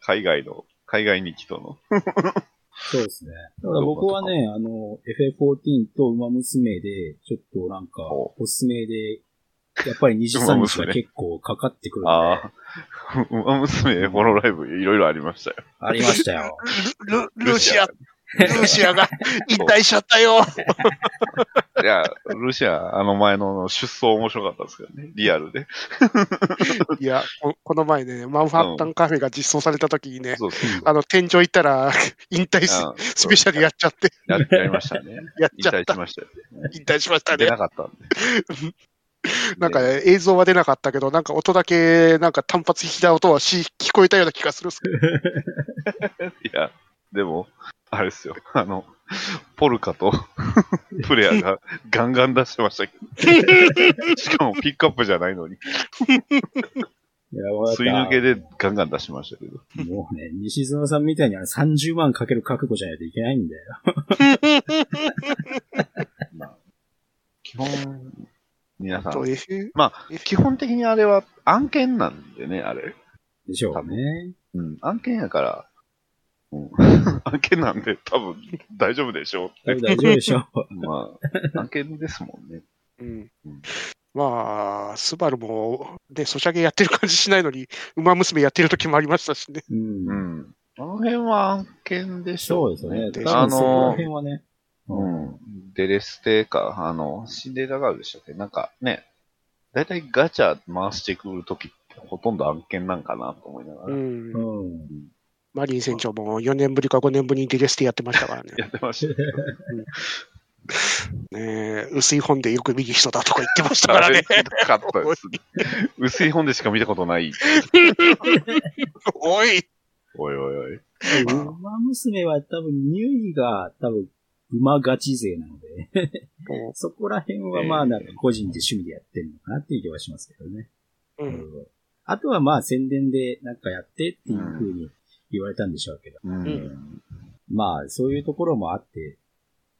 海外の、海外に人の。そうですね。だから僕はね、あの、FF14 と馬娘で、ちょっとなんか、おおすすめで、やっぱり23馬日が娘結構かかってくるんで、ああ、馬娘、ホロライブ、いろいろありましたよ。ありましたよ。ルルルシア、ルシアが引退しちゃったよ。いや、ルシア、あの前の出走面白かったですけどね、リアルで。いやこ、この前ね、マンハッタンカフェが実装された時にね、そうそう。あの、店長行ったら、引退スペシャルやっちゃって、ややりましたね。やっ引ちゃった。退しましたよ。引退しましたね出な。かったんで。なんか、ね、映像は出なかったけど、なんか音だけ、なんか単発弾いた音はし聞こえたような気がするっす。いや、でも、あれですよ。あの、ポルカと プレアがガンガン出してましたけど。しかもピックアップじゃないのに、いや、わかった吸い抜けでガンガン出しましたけど。もうね、西園さんみたいにあの30万かける覚悟じゃないといけないんだよ。まあ、基本、皆さん、そう F まあ、基本的にあれは案件なんでね、あれ。でしょうね。うん、案件やから、うん、案件なんで多分大丈夫でしょう大丈夫でしょう。まあ、案件ですもんね。うんうんまあ、スバルも、ね、ソシャゲやってる感じしないのに、馬娘やってる時もありましたしね。う。うんん。あの辺は案件でしょそうですね。あの辺はね。うん。デレステか、あの、シンデレラガールでしたっけ？なんかね、だいたいガチャ回してくるときってほとんど案件なんかなと思いながら、うん。うん。マリン船長も4年ぶりか5年ぶりにデレステやってましたからね。やってましたけど。ねえ薄い本でよく見る人だとか言ってましたからねかったですね。薄い本でしか見たことない。おいおいおいおい。馬娘は多分、ニュイが多分、馬ガチ勢なので、そこら辺はまあなんか個人で趣味でやってるのかなっていう気はしますけどね。う。うんんあとはまあ宣伝でなんかやってっていう風に言われたんでしょうけど。うん。んまあそういうところもあって、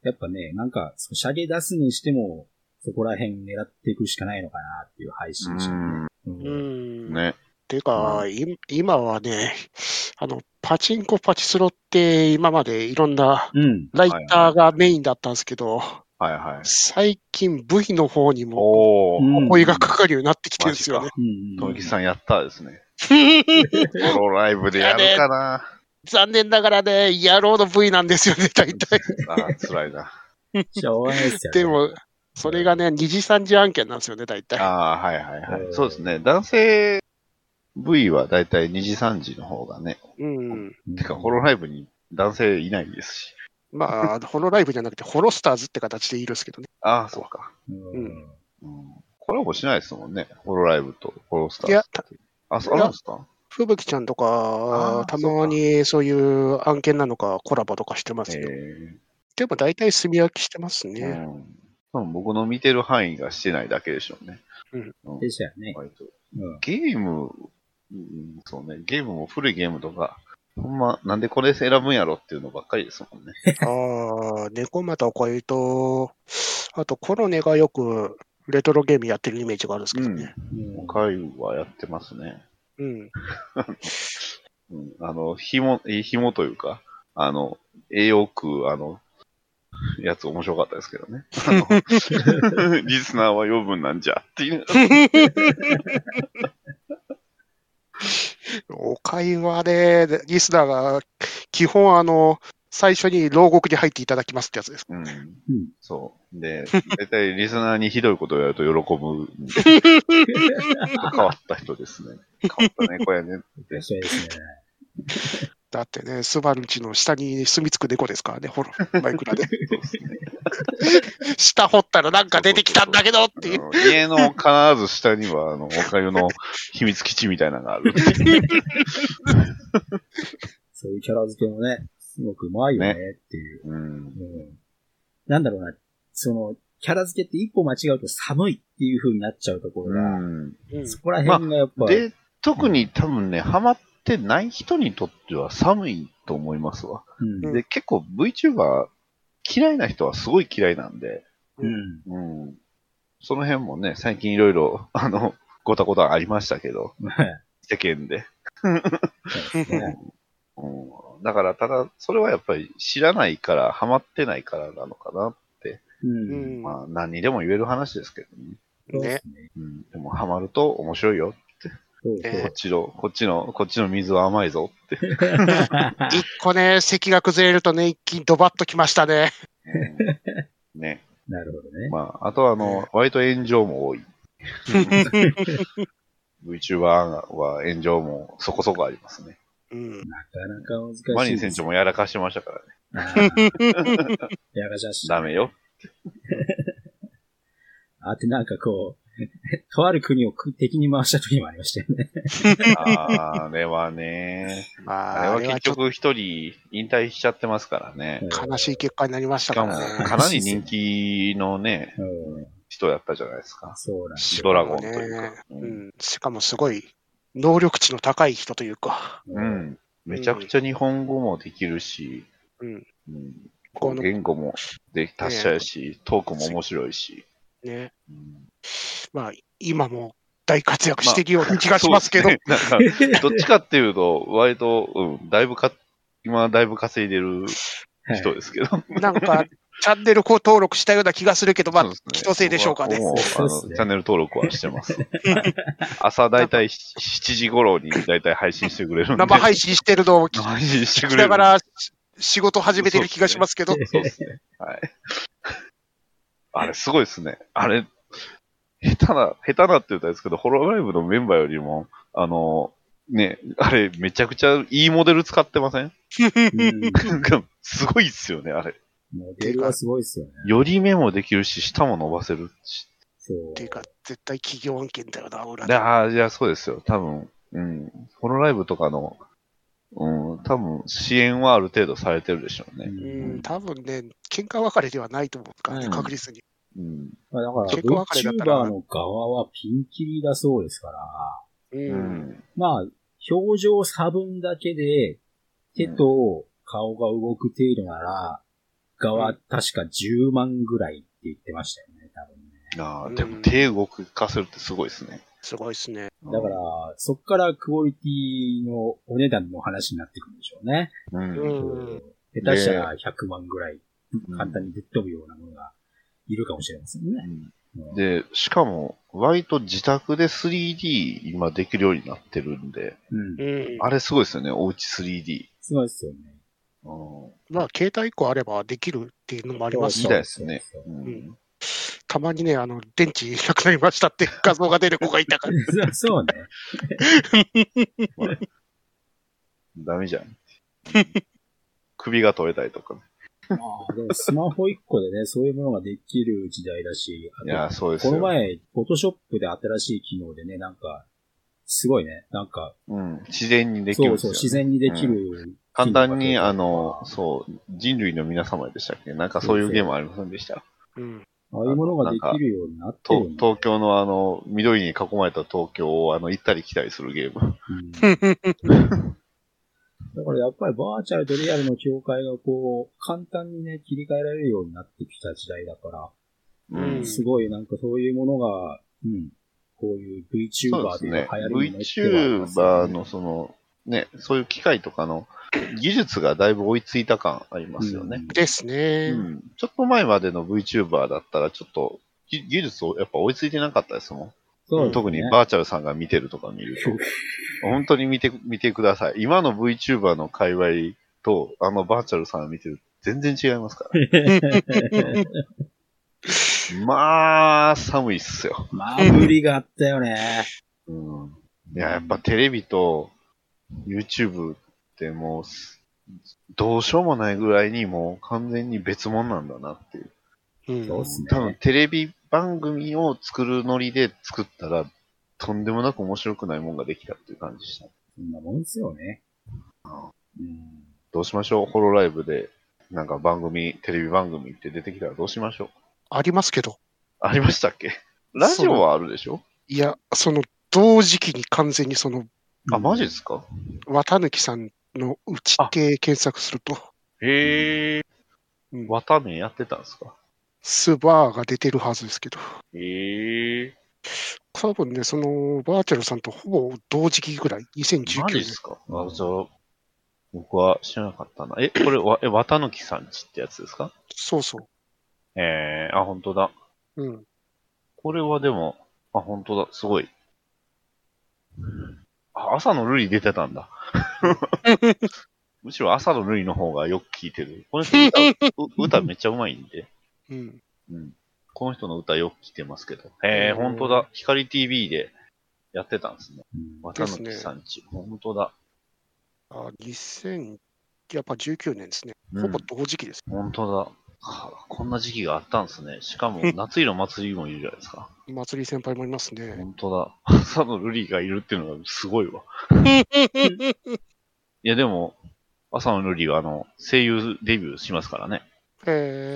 やっぱね、なんか、ソシャゲ出すにしても、そこら辺狙っていくしかないのかなっていう配信者、うんうんうん。ね。ていうか、い今はね、あの、パチンコパチスロって今までいろんなうん。ライターがメインだったんですけど、はいはい。最近 V の方にもお声がかかるようになってきてるんですよね。うんとめきさんやったですね。ホロライブでやるかな。残念ながらね、野郎の V なんですよね、大体。あー辛いな。しょうがないですよね。でも、それがね、二次三次案件なんですよね、大体。ああ、はいはいはい。うんそうですね。男性 V はだいたい2時3時の方がね。うん。うんてか、ホロライブに男性いないですし。まあ、ホロライブじゃなくて、ホロスターズって形でいいですけどね。ああ、そうか。うんうんうん。コラボしないですもんね。ホロライブとホロスターズ。いや、あ、そうあるんですか？ふぶきちゃんとかたまにそういう案件なのかコラボとかしてまえすけど、えでも大体住み分けしてますうね。ん。多分僕の見てる範囲がしてないだけでしょうね。うんうん。でしたよね。ゲームうん、そうね。ゲームも古いゲームとか、ほんま、なんでこれ選ぶんやろっていうのばっかりですもんね。ああ、猫又おかゆと、あとコロネがよくレトロゲームやってるイメージがあるんですけどね。うん回はやってますね。うん。うん、あの、紐、え紐というか、あの、栄養区、あの、やつ面白かったですけどね。あの リスナーは余分なんじゃっていう。おかゆはね、リスナーが基本あの、最初に牢獄に入っていただきますってやつです。うん。うんそう。で、大体リスナーにひどいことをやると喜ぶ変わった人ですね。変わった猫やねって。そうですね。だってね、スバルんちの下に住み着く猫ですからね、ほら、マイクラで。ね。下掘ったらなんか出てきたんだけどっていう。家の必ず下には、あの、おかゆの秘密基地みたいなのがある。そういうキャラ付けもね、すごくうまいよねっていう。うん。うんなんだろうな、その、キャラ付けって一歩間違うと寒いっていう風になっちゃうところが、そこら辺がやっぱ、で、特に多分ね、ハマってない人にとっては寒いと思いますわ。うん。うんで、結構 VTuber 嫌いな人はすごい嫌いなんで、うん。うん。その辺もね、最近いろいろ、あの、ごたごたありましたけど、は い世間で。そうん、だから、ただ、それはやっぱり知らないから、ハマってないからなのかな。うん。うんまあ、何にでも言える話ですけどね。ね。うん。でも、ハマると面白いよ。そうそうえこっちの、こっちの、こっちの水は甘いぞって。一個ね、席が崩れるとね、一気にドバッときましたね。うんね。なるほどね。まあ、あとは、あの、割と炎上も多い。VTuber は炎上もそこそこありますね。うん。なかなか難しい。マリン船長もやらかしてましたからね。やがしゃし。ダメよ。あってなんかこう、とある国を敵に回した時もありましたよね。あれはね。まあ、あれは結局一人引退しちゃってますからね。と悲しい結果になりまししたかも、からね。かなり人気のね、うん。人やったじゃないですか。そうなんですドラゴンというかね。うん。しかもすごい、能力値の高い人というか。よ。う。ん。めちゃくちゃ日本語もできるし、うん。うん、この言語もで達者やし、トークも面白いし。ね。うんまあ、今も大活躍してるような気がしますけど。そうですねなんか、どっちかっていうと、割と、うん、だいぶか、今だいぶ稼いでる人ですけど。なんか、チャンネル登録したような気がするけど、まあね気のせいでしょうかね。もう、あの、そうですねチャンネル登録はしてます。朝だいたい7時頃にだいたい配信してくれるんで。生配信してるのを聞配信してくれる。きながらし仕事始めてる気がしますけど。そうですね。はい。あれ、すごいですね。あれ、下手な、下手なって言ったらですけど、ホロライブのメンバーよりも、あの、ね、あれ、めちゃくちゃいいモデル使ってません？すごいっすよね、あれ。モデルはすごいですよね。より目もできるし、舌も伸ばせるし。そう。っていうか、絶対企業案件だよな、裏で、で。ああ、じゃあそうですよ。多分、うん。ホロライブとかの、うん、多分支援はある程度されてるでしょうね。うん、多分ね、喧嘩別れではないと思うからね、うん確実に。うん。まあだから、結構別れだったら VTuber の側はピンキリだそうですから、う。うんん。まあ、表情差分だけで、手と顔が動く程度なら、側確か10万ぐらいって言ってましたよね、多分ね。ああ、うんでも手動かせるってすごいですね。すごいですね。だから、そっからクオリティのお値段の話になってくるんでしょうね。うん。うん下手したら100万ぐらいうん簡単にぶっ飛ぶようなものがいるかもしれませんね。うんで、しかも、割と自宅で 3D 今できるようになってるんで、うん。うん。あれすごいですよね、おうち 3D。すごいですよね。うん。まあ、携帯1個あればできるっていうのもありますしみたいですねそう。ん。たまにね、あの、電池なくなりましたって画像が出る子がいたから。そうね。ダメじゃん。首が取れたりとかね。まあ、でもスマホ1個でね、そういうものができる時代だし、いや、そうですよ。この前、フォトショップで新しい機能でね、なんか、すごいね、なんか、うん。自然にできるんですよ、そうそう、自然にできる、簡単に、あの、そう、人類の皆様でしたっけ？なんかそういうゲームありませんでした？うん。ああいうものができるようになってとるんだ東京のあの、緑に囲まれた東京をあの、行ったり来たりするゲーム。う んだからやっぱりバーチャルとリアルの境界がこう、簡単にね、切り替えられるようになってきた時代だから、うん。すごいなんかそういうものが、うん、こういう VTuber ですねか流行りに乗ってはありますよ VTuber のその、ね、そういう機械とかの技術がだいぶ追いついた感ありますよね。ですね。うん。ちょっと前までの VTuber だったら、ちょっと、ぎ技術をやっぱ追いついてなかったですもん。ね特にバーチャルさんが見てるとか見ると。本当に見て、見てください。今の VTuber の界隈と、あのバーチャルさんが見てる全然違いますから。まあ、寒いっすよ。まあ、無理があったよね。うん。いや、やっぱテレビと YouTube ってもうす、どうしようもないぐらいにもう完全に別物なんだなっていう。うんそうっすね多分テレビ番組を作るノリで作ったら、とんでもなく面白くないもんができたっていう感じでした。そんなもんですよね。うん。どうしましょう？ホロライブで、なんか番組、テレビ番組って出てきたらどうしましょう？ありますけど。ありましたっけ？ラジオはあるでしょ？いや、その、同時期に完全にその、あ、マジですか？綿抜さんのうち系検索すると、へえ。うん綿目やってたんですか？スバーが出てるはずですけど、へえ。多分ね、その、バーチャルさんとほぼ同時期ぐらい、2019年マジで。すか？あ、じゃあ、僕は知らなかったな。え、これ、わ、え、綿抜さんちってやつですか？そうそえー、あ、本当だ。う。うん。これはでも、あ、本当だ。すごい。あ、朝のルリ出てたんだ。むしろ朝のルリの方がよく聞いてる。この人歌、う歌めっちゃうまいんで。うん。うん。この人の歌よく聞いてますけど。へえ、うん本当だ。光 TV でやってたんですね。うん渡辺さんち。本当だ。あ、2000、やっぱ19年ですね。うんほぼ同時期です。本当だ。はあこんな時期があったんですね。しかも、夏色祭りもいるじゃないですか。祭り先輩もいますね。本当だ。朝のルリがいるっていうのがすごいわ。いや、でも、朝のルリは、あの、声優デビューしますからね。へ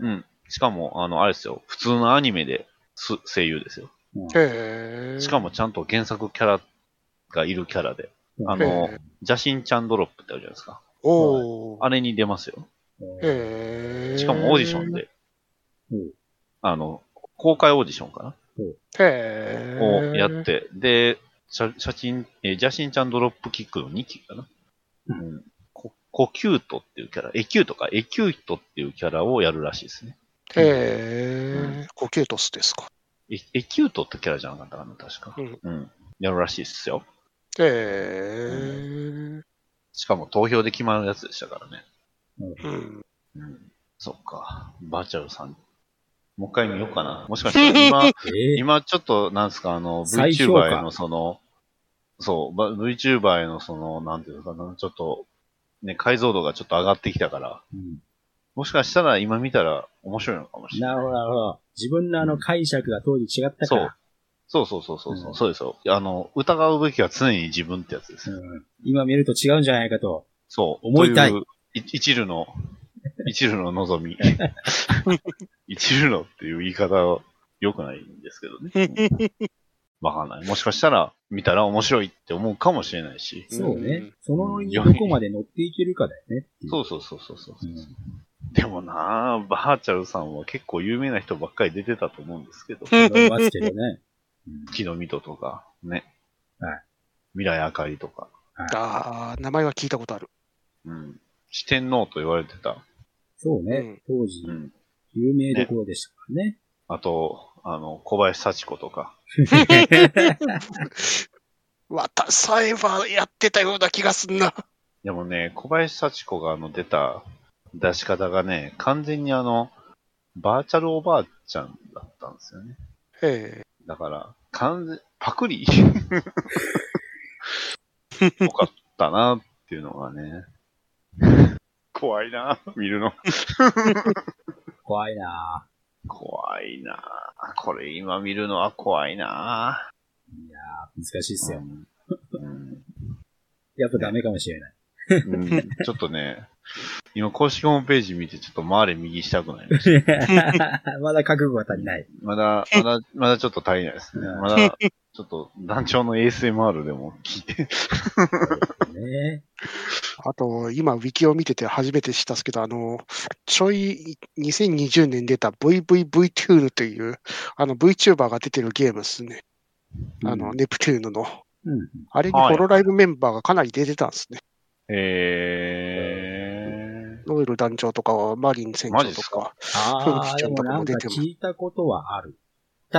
そうん。しかも、あの、あれですよ。普通のアニメです声優ですよ。へーしかも、ちゃんと原作キャラがいるキャラで。あの邪神ちゃんドロップってあるじゃないですか。おー。あれに出ますよ。へーしかもオーディション。で、うんあの、公開オーディションかなへー。をやっ。て、で、写写真、えー、邪神ちゃんドロップキックの2期かな。うん。ココキュートっていうキャラ、エキュートか、エキュートっていうキャラをやるらしいですね。へー。コケートスですか？エエキュートってキャラじゃなかったかな、確か。うんうん。やるらしいですよ。へー。しかも投票で決まるやつでしたからね。うん。うん。そっか。バーチャルさん。もう一回見ようかな。もしかしたら 今、えー今ちょっと、なんですか、あの、VTuber へのその、そう、ば VTuber へのその、なんていうのかな、ちょっと、ね、解像度がちょっと上がってきたから、うんもしかしたら今見たら面白いのかもしれない。なるほど、なるほど。自分のあの解釈が当時違ったから。そうそうそうそうそう、うんそうですよ。あの、疑うべきは常に自分ってやつですよ。うん今見ると違うんじゃないかと。そう。思いたいとうい一縷の、一縷の望み。一縷のっていう言い方は良くないんですけどね。わかんない。もしかしたら見たら面白いって思うかもしれないし。そうねうん。そのどこまで乗っていけるかだよね。そうそうそうそうそう。うんでもなぁ、バーチャルさんは結構有名な人ばっかり出てたと思うんですけど。ますけどね。うん木の実ととか、ね。はい。未来あかりとか。あー、名前は聞いたことある。うん。四天王と言われてた。そうねうん。当時う、ん。有名どころでしたからね。あと、あの、小林幸子とか。わた、さえばやってたような気がすんな。でもね、小林幸子があの出た出し方がね、完全にあの、バーチャルおばあちゃんだったんですよね。へだから、完全、パクリ よかったなっていうのがね。怖いな見るの。怖いな怖いなこれ今見るのは怖いなぁ。いやー難しいっすよ。うんやっぱダメかもしれない。うんちょっとね、今、公式ホームページ見てちょっと回れ右したくなりま。まだ覚悟が足りない。まだ、まだ、まだちょっと足りないですね。うんまだ、ちょっと団長の ASMR でも聞いて。ね あと、今、ウィキを見てて初めて知ったんですけど、あの、ちょい、2020年出た VVVTune という、あの VTuber が出てるゲームですね。あの、ネプテューヌの。うん。あれにはいホロライブメンバーがかなり出てたんですね。えノエル団長とか、マリン船長とか。ああ、でちょっともなんか出てます聞いたことはある。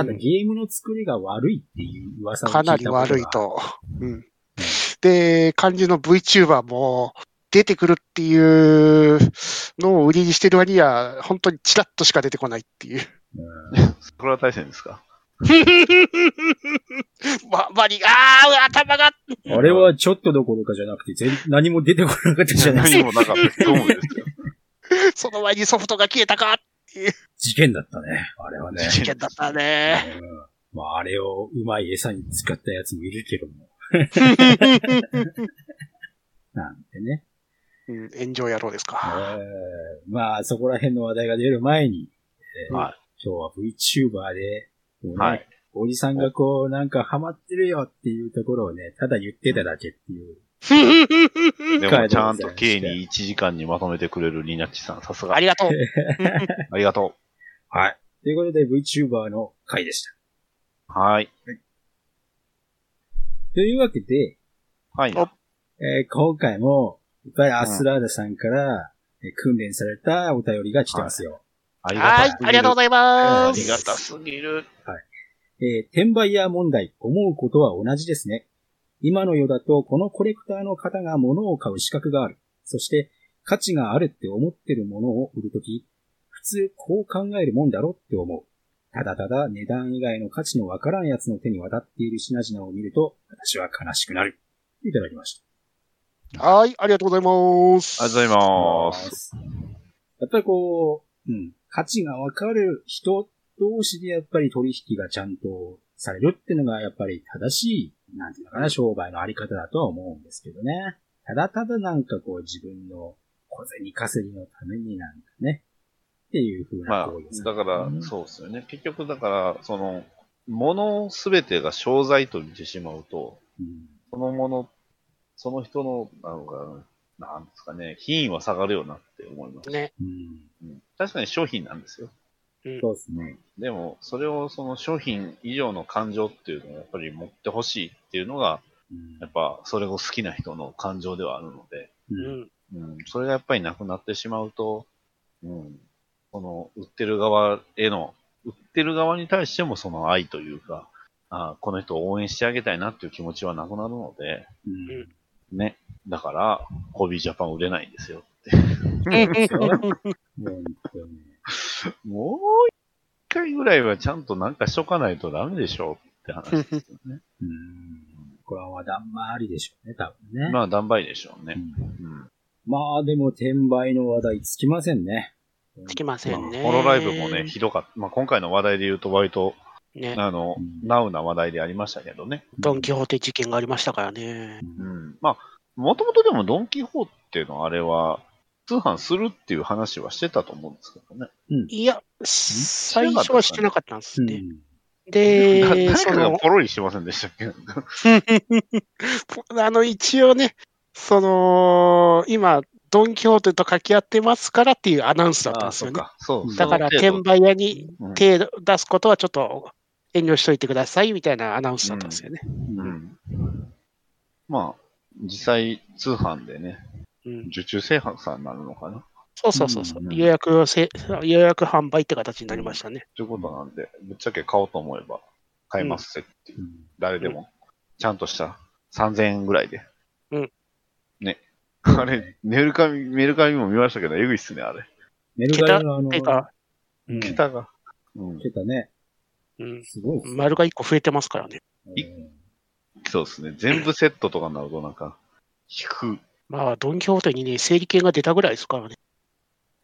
ただうんゲームの作りが悪いっていう噂を聞いたかなり悪いと。うん。で、漢字の VTuber も出てくるっていうのを売りにしてる割には、本当にチラッとしか出てこないっていう。うんー、桜大戦ですか？ま、マリン、あー、頭があれはちょっとどころかじゃなくて、全何も出てこなかったじゃないですか。何もなかった。その前にソフトが消えたか事件だったね。あれはね。事件だったね。うんまあ、あれをうまい餌に使ったやつもいるけども。なんてね。うん、炎上野郎ですか。えーまあ、そこら辺の話題が出る前に、えーは今日は VTuber で、ねはいおじさんがこう、なんかハマってるよっていうところをね、ただ言ってただけっていう。でも、ちゃんと K に1時間にまとめてくれるニナッチさん、さすが。ありがとう。ありがとはい。ということで VTuber の回でした。う。はい。というわけで、はい。おえー今回も、いっぱいアスラーダさんから、えー訓練されたお便りが来てますよ。ありはい、ありがとうございまありがす。たすぎる。えー転売ヤー問題、思うことは同じですね。今の世だと、このコレクターの方が物を買う資格がある。そして、価値があるって思ってるものを売るとき、普通こう考えるもんだろって思う。ただただ値段以外の価値のわからんやつの手に渡っている品々を見ると、私は悲しくなる。いただきました。はい、ありがとうございます。ありがとうございます。やっぱりこう、うん、価値がわかる人同士でやっぱり取引がちゃんとされるっていうのがやっぱり正しい、なんていうのかな、商売のあり方だとは思うんですけどね。ただただなんかこう自分の小銭稼ぎのためになんかね、っていう風なま行為ですあ、だからう、んそうですよね。結局、だから、その、物すべてが商材と見てしまうと、うんそのもの、その人の、なんか、なんですかね、品位は下がるよなって思います。ね。うんうん確かに商品なんですよ。そうですね。でも、それをその商品以上の感情っていうのをやっぱり持ってほしいっていうのが、うん。やっぱそれを好きな人の感情ではあるので、ううん。ん。うん、それがやっぱりなくなってしまうと、うん、この売ってる側への、売ってる側に対してもその愛というか、あこの人を応援してあげたいなっていう気持ちはなくなるので、うん。ね。だから、ホビージャパン売れないんですよ。って。もう一回ぐらいはちゃんとなんかしとかないとダメでしょって話ですよね。うんこれはまだまありでしょうね、多分ね。まあ、断売でしょうね。うんうん。まあでも転売の話題つきませんね。つきませんね。ホロライブもね、ひどかった。まあ、今回の話題で言うと割と、ね。あの、うんナウな話題でありましたけどね。ドン・キホーテ事件がありましたからね。ううんん。まあ、もともとでもドンキホーテのあれは、通販するっていう話はしてたと思うんですけどね。いや、最初はしてなかったんですね。だで、誰かがポロリしてませんでしたっけ？あの、一応ね、その、今、ドン・キホーテと掛け合ってますからっていうアナウンスだったんですよね。だから、転売屋にうん。手出すことはちょっと遠慮しといてくださいみたいなアナウンスだったんですよね。ううん。ん。まあ、実際、通販でね、うん、受注生産になるのかな？そうそうそうそう、うん予約せ、予約販売って形になりましたね。ということなんで、ぶっちゃけ買おうと思えば買えますぜっていう。誰でも、ちゃんとした3000円ぐらいで。うん。ね。あれ、メルカリ、メルカリも見ましたけど、えぐいっすね、あれ。メルカリのあの、てか、うん桁が。うん。桁ね、うん、すごいね丸が1個増えてますからね。いそうですね。全部セットとかになるとなんか、引く。まあ、ドン・キホーテにね、整理券が出たぐらいですからね。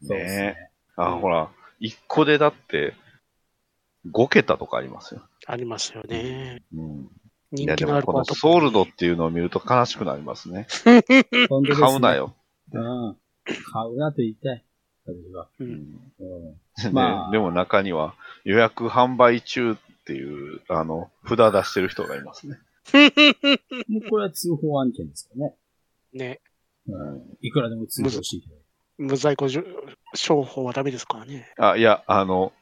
そうですね。あ、うんほら、1個でだって、5桁とかありますよ。ありますよね。うん。い人や、でもこのソールドっていうのを見ると悲しくなりますね。本当ですね買うな。よ。うん買うなと言いたい。私は。う。うんんうん。まあででも中には予約販売中っていう、あの、札出してる人がいますね。もうこれは通報案件ですからね。ね。うん。いくらでも通報していただいて。無在庫商法はダメですからね。あ、いや、あの、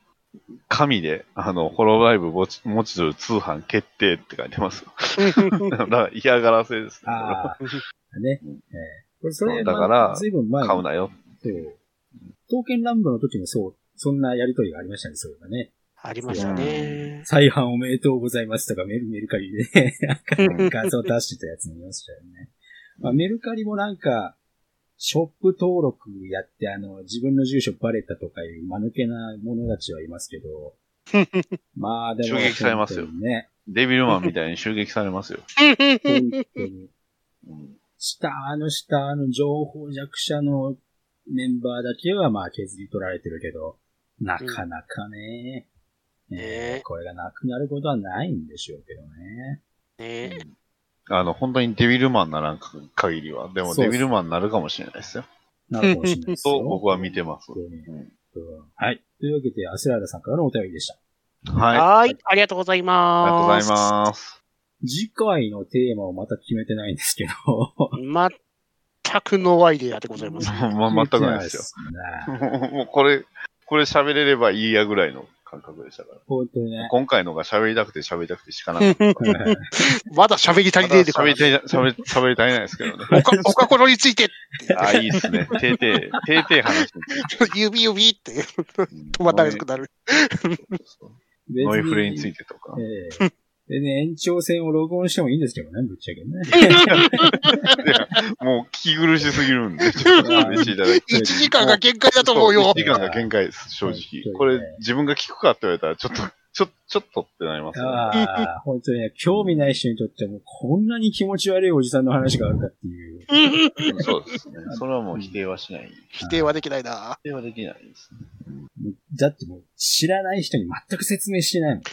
紙で、あの、ホロライブ持ち持ちる通販決定って書いてますよ。だから嫌がらせですね。ああ、ね。うんええこれ、それ、だからずいぶん前に買うなよ。そう。刀剣乱舞の時もそう、そんなやりとりがありましたね、そういえばね。ありましたね。再販おめでとうございますとかメルメルカリでね、なんか画像出してたやつ見ましたよね。まあ、メルカリもなんか、ショップ登録やって、あの、自分の住所バレたとかいう間抜けな者たちはいますけど、まあでも、襲撃されますよね。デビルマンみたいに襲撃されますよ。本当に。うん下の下の情報弱者のメンバーだけはまあ削り取られてるけど、なかなかね、んえーねこれがなくなることはないんでしょうけどね。ねあの、本当にデビルマンならん限りは。でもデビルマンになるかもしれないですよ。なるかもしれないですよ。と僕は見てます。はい。というわけで、アスラーダさんからのお便りでした。はい。あはーい。ありがとうございります。がとうございます。次回のテーマをまた決めてないんですけど。全くノーアイデアでございます。ま全くないですよ。もうこれ、これ喋れればいいやぐらいの感覚でしたから。本当にね。今回のが喋りたくて喋りたくてしかなかった。まだ喋り足りねえで喋り。たい、喋り、喋り足りないですけどね。おか、おかころについて、あ、いいですね。ていてい、ていてい話。指指ってうん止まらなくなる。別ノイフレについてとか。ええでね、延長戦を録音してもいいんですけどね、ぶっちゃけね。もう聞き苦しすぎるんで、ちょっとやめていただきたい。1時間が限界だと思うよ1。時間が限界です、正直。これ、自分が聞くかって言われたら、ちょっと、ちょ、ちょっとってなりますね。ああ、本当にね、興味ない人にとってはもうこんなに気持ち悪いおじさんの話があるかっていう。そうですね。それはもう否定はしない。否定はできないな。否定はできないですね。だってもう知らない人に全く説明してないもん。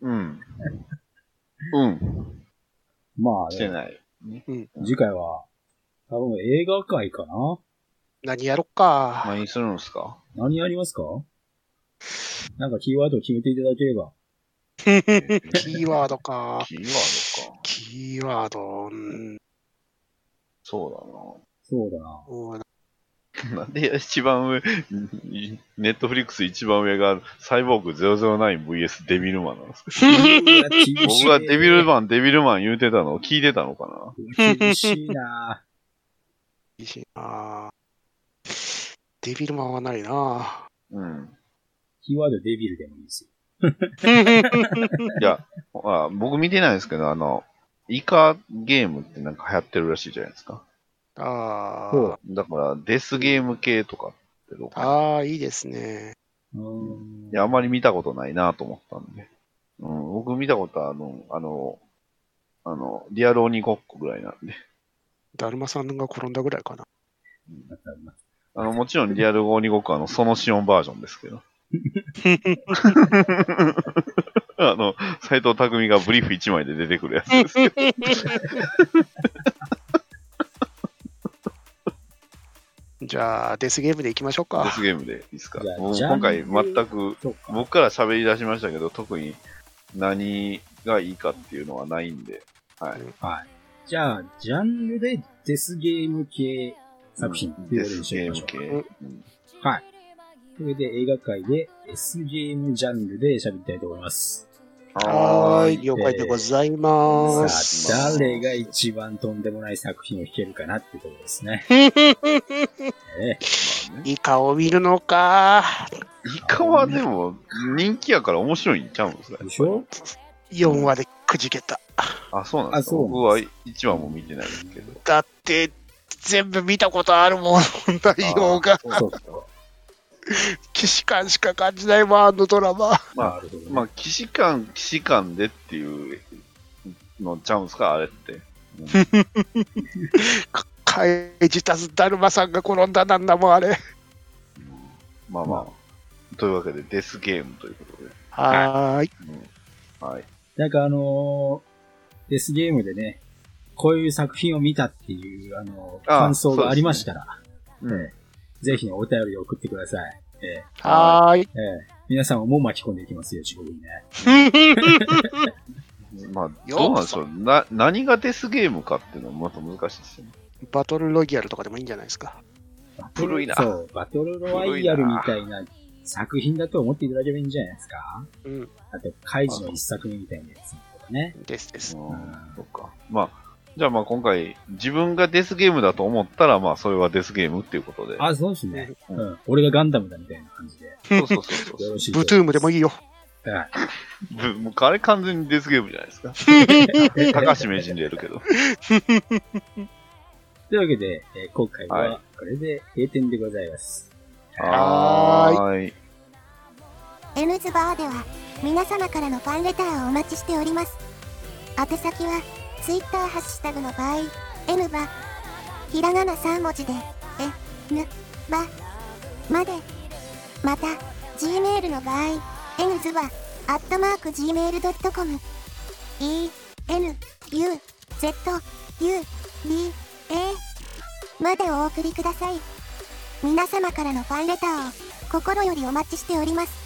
うん。うん。まあ、してない。ね次回は、多分映画界かな何やろっか。何するんですか？何やりますか？なんかキーワードを決めていただければ。キーワードか。キーワードか。キーワード、うんそそうだな。うんうだな。なんで一番上、ネットフリックス一番上がサイボーグ 009vs デビルマンなんですか？僕がデビルマン、デビルマン言うてたのを聞いてたのかな？厳しいないいしなデビルマンはないなうん。キーワードデビルでもいいですよ。いや、あ僕見てないですけど、あの、イカゲームってなんか流行ってるらしいじゃないですか。あそだから、デスゲーム系とかってどうあ。かなああ、いいですね。うーんいや、あんまり見たことないなと思ったんで。うん、僕見たことは、あの、あの、あの、リアル鬼ごっこぐらいなんで。だるまさんが転んだぐらいかな。あの、もちろんリアル鬼ごっこは、あの、そのシオンバージョンですけど。あの、斎藤匠がブリーフ1枚で出てくるやつですけど。じゃあ、デスゲームでいきましょうか。デスゲームでいいですか？今回全く。僕から喋り出しましたけど、特に何がいいかっていうのはないんで。はい。はい。じゃあ、ジャンルでデスゲーム系作品っていうことにしてゲー。ム系。うんはい。それで映画界で S ゲームジャンルで喋りたいと思います。はーい、了解でございます。さあ、誰が一番とんでもない作品を弾けるかなってことですね。えイカを見るのか。イカはでも人気やから面白いんちゃうんですか？えでしょ？4話でくじけた。あ、そうなんですか？僕は1話も見てないですけど。だって、全部見たことあるもん、内容が。そうそう。既視感しか感じないわ、あのドラマ。ま。あ、まあ、騎士官、騎士官でっていうのちゃうんですかあれって。怪事たずだるまさんが転んだなんだもん、あれ。まあまあ。というわけで、デスゲームということで。はーい。はい。なんかあのーデスゲームでね、こういう作品を見たっていう、あの、あ感想がありましたら、うんええぜひね、お便りを送ってください。ええはーい。ええ皆さんをもう巻き込んでいきますよ、地獄にね。まあ、よどうなんでしょう。な、何がデスゲームかっていうのはまた難しいですよね。バトルロギアルとかでもいいんじゃないですか？古いなそう、バトルロワイヤルみたいな作品だと思っていただければいいんじゃないですか？うん。あと、カイジの一作目みたいなやつとかね。ですです。うん、そっか。まあ、じゃあまあ今回、自分がデスゲームだと思ったら、まあそれはデスゲームっていうことで。あ、そうですね。ううんん。俺がガンダムだみたいな感じで。そうそうそうそうよろしいブトゥームでもいいよ。はい。ぶもうあれ完全にデスゲームじゃないですか。高橋名人でやるけど。というわけで、えー今回ははこれで閉店でございます。はーい。N ズバーでは皆様からのファンレターをお待ちしております。宛先は Twitter ハッシュタグの場合、N バ、ひらがな3文字で、え、ぬ、ば、まで。また、Gmail の場合、N ズバ、アットマーク Gmail.com、E、N、U、Z、U、B、A、までお送りください。皆様からのファンレターを心よりお待ちしております。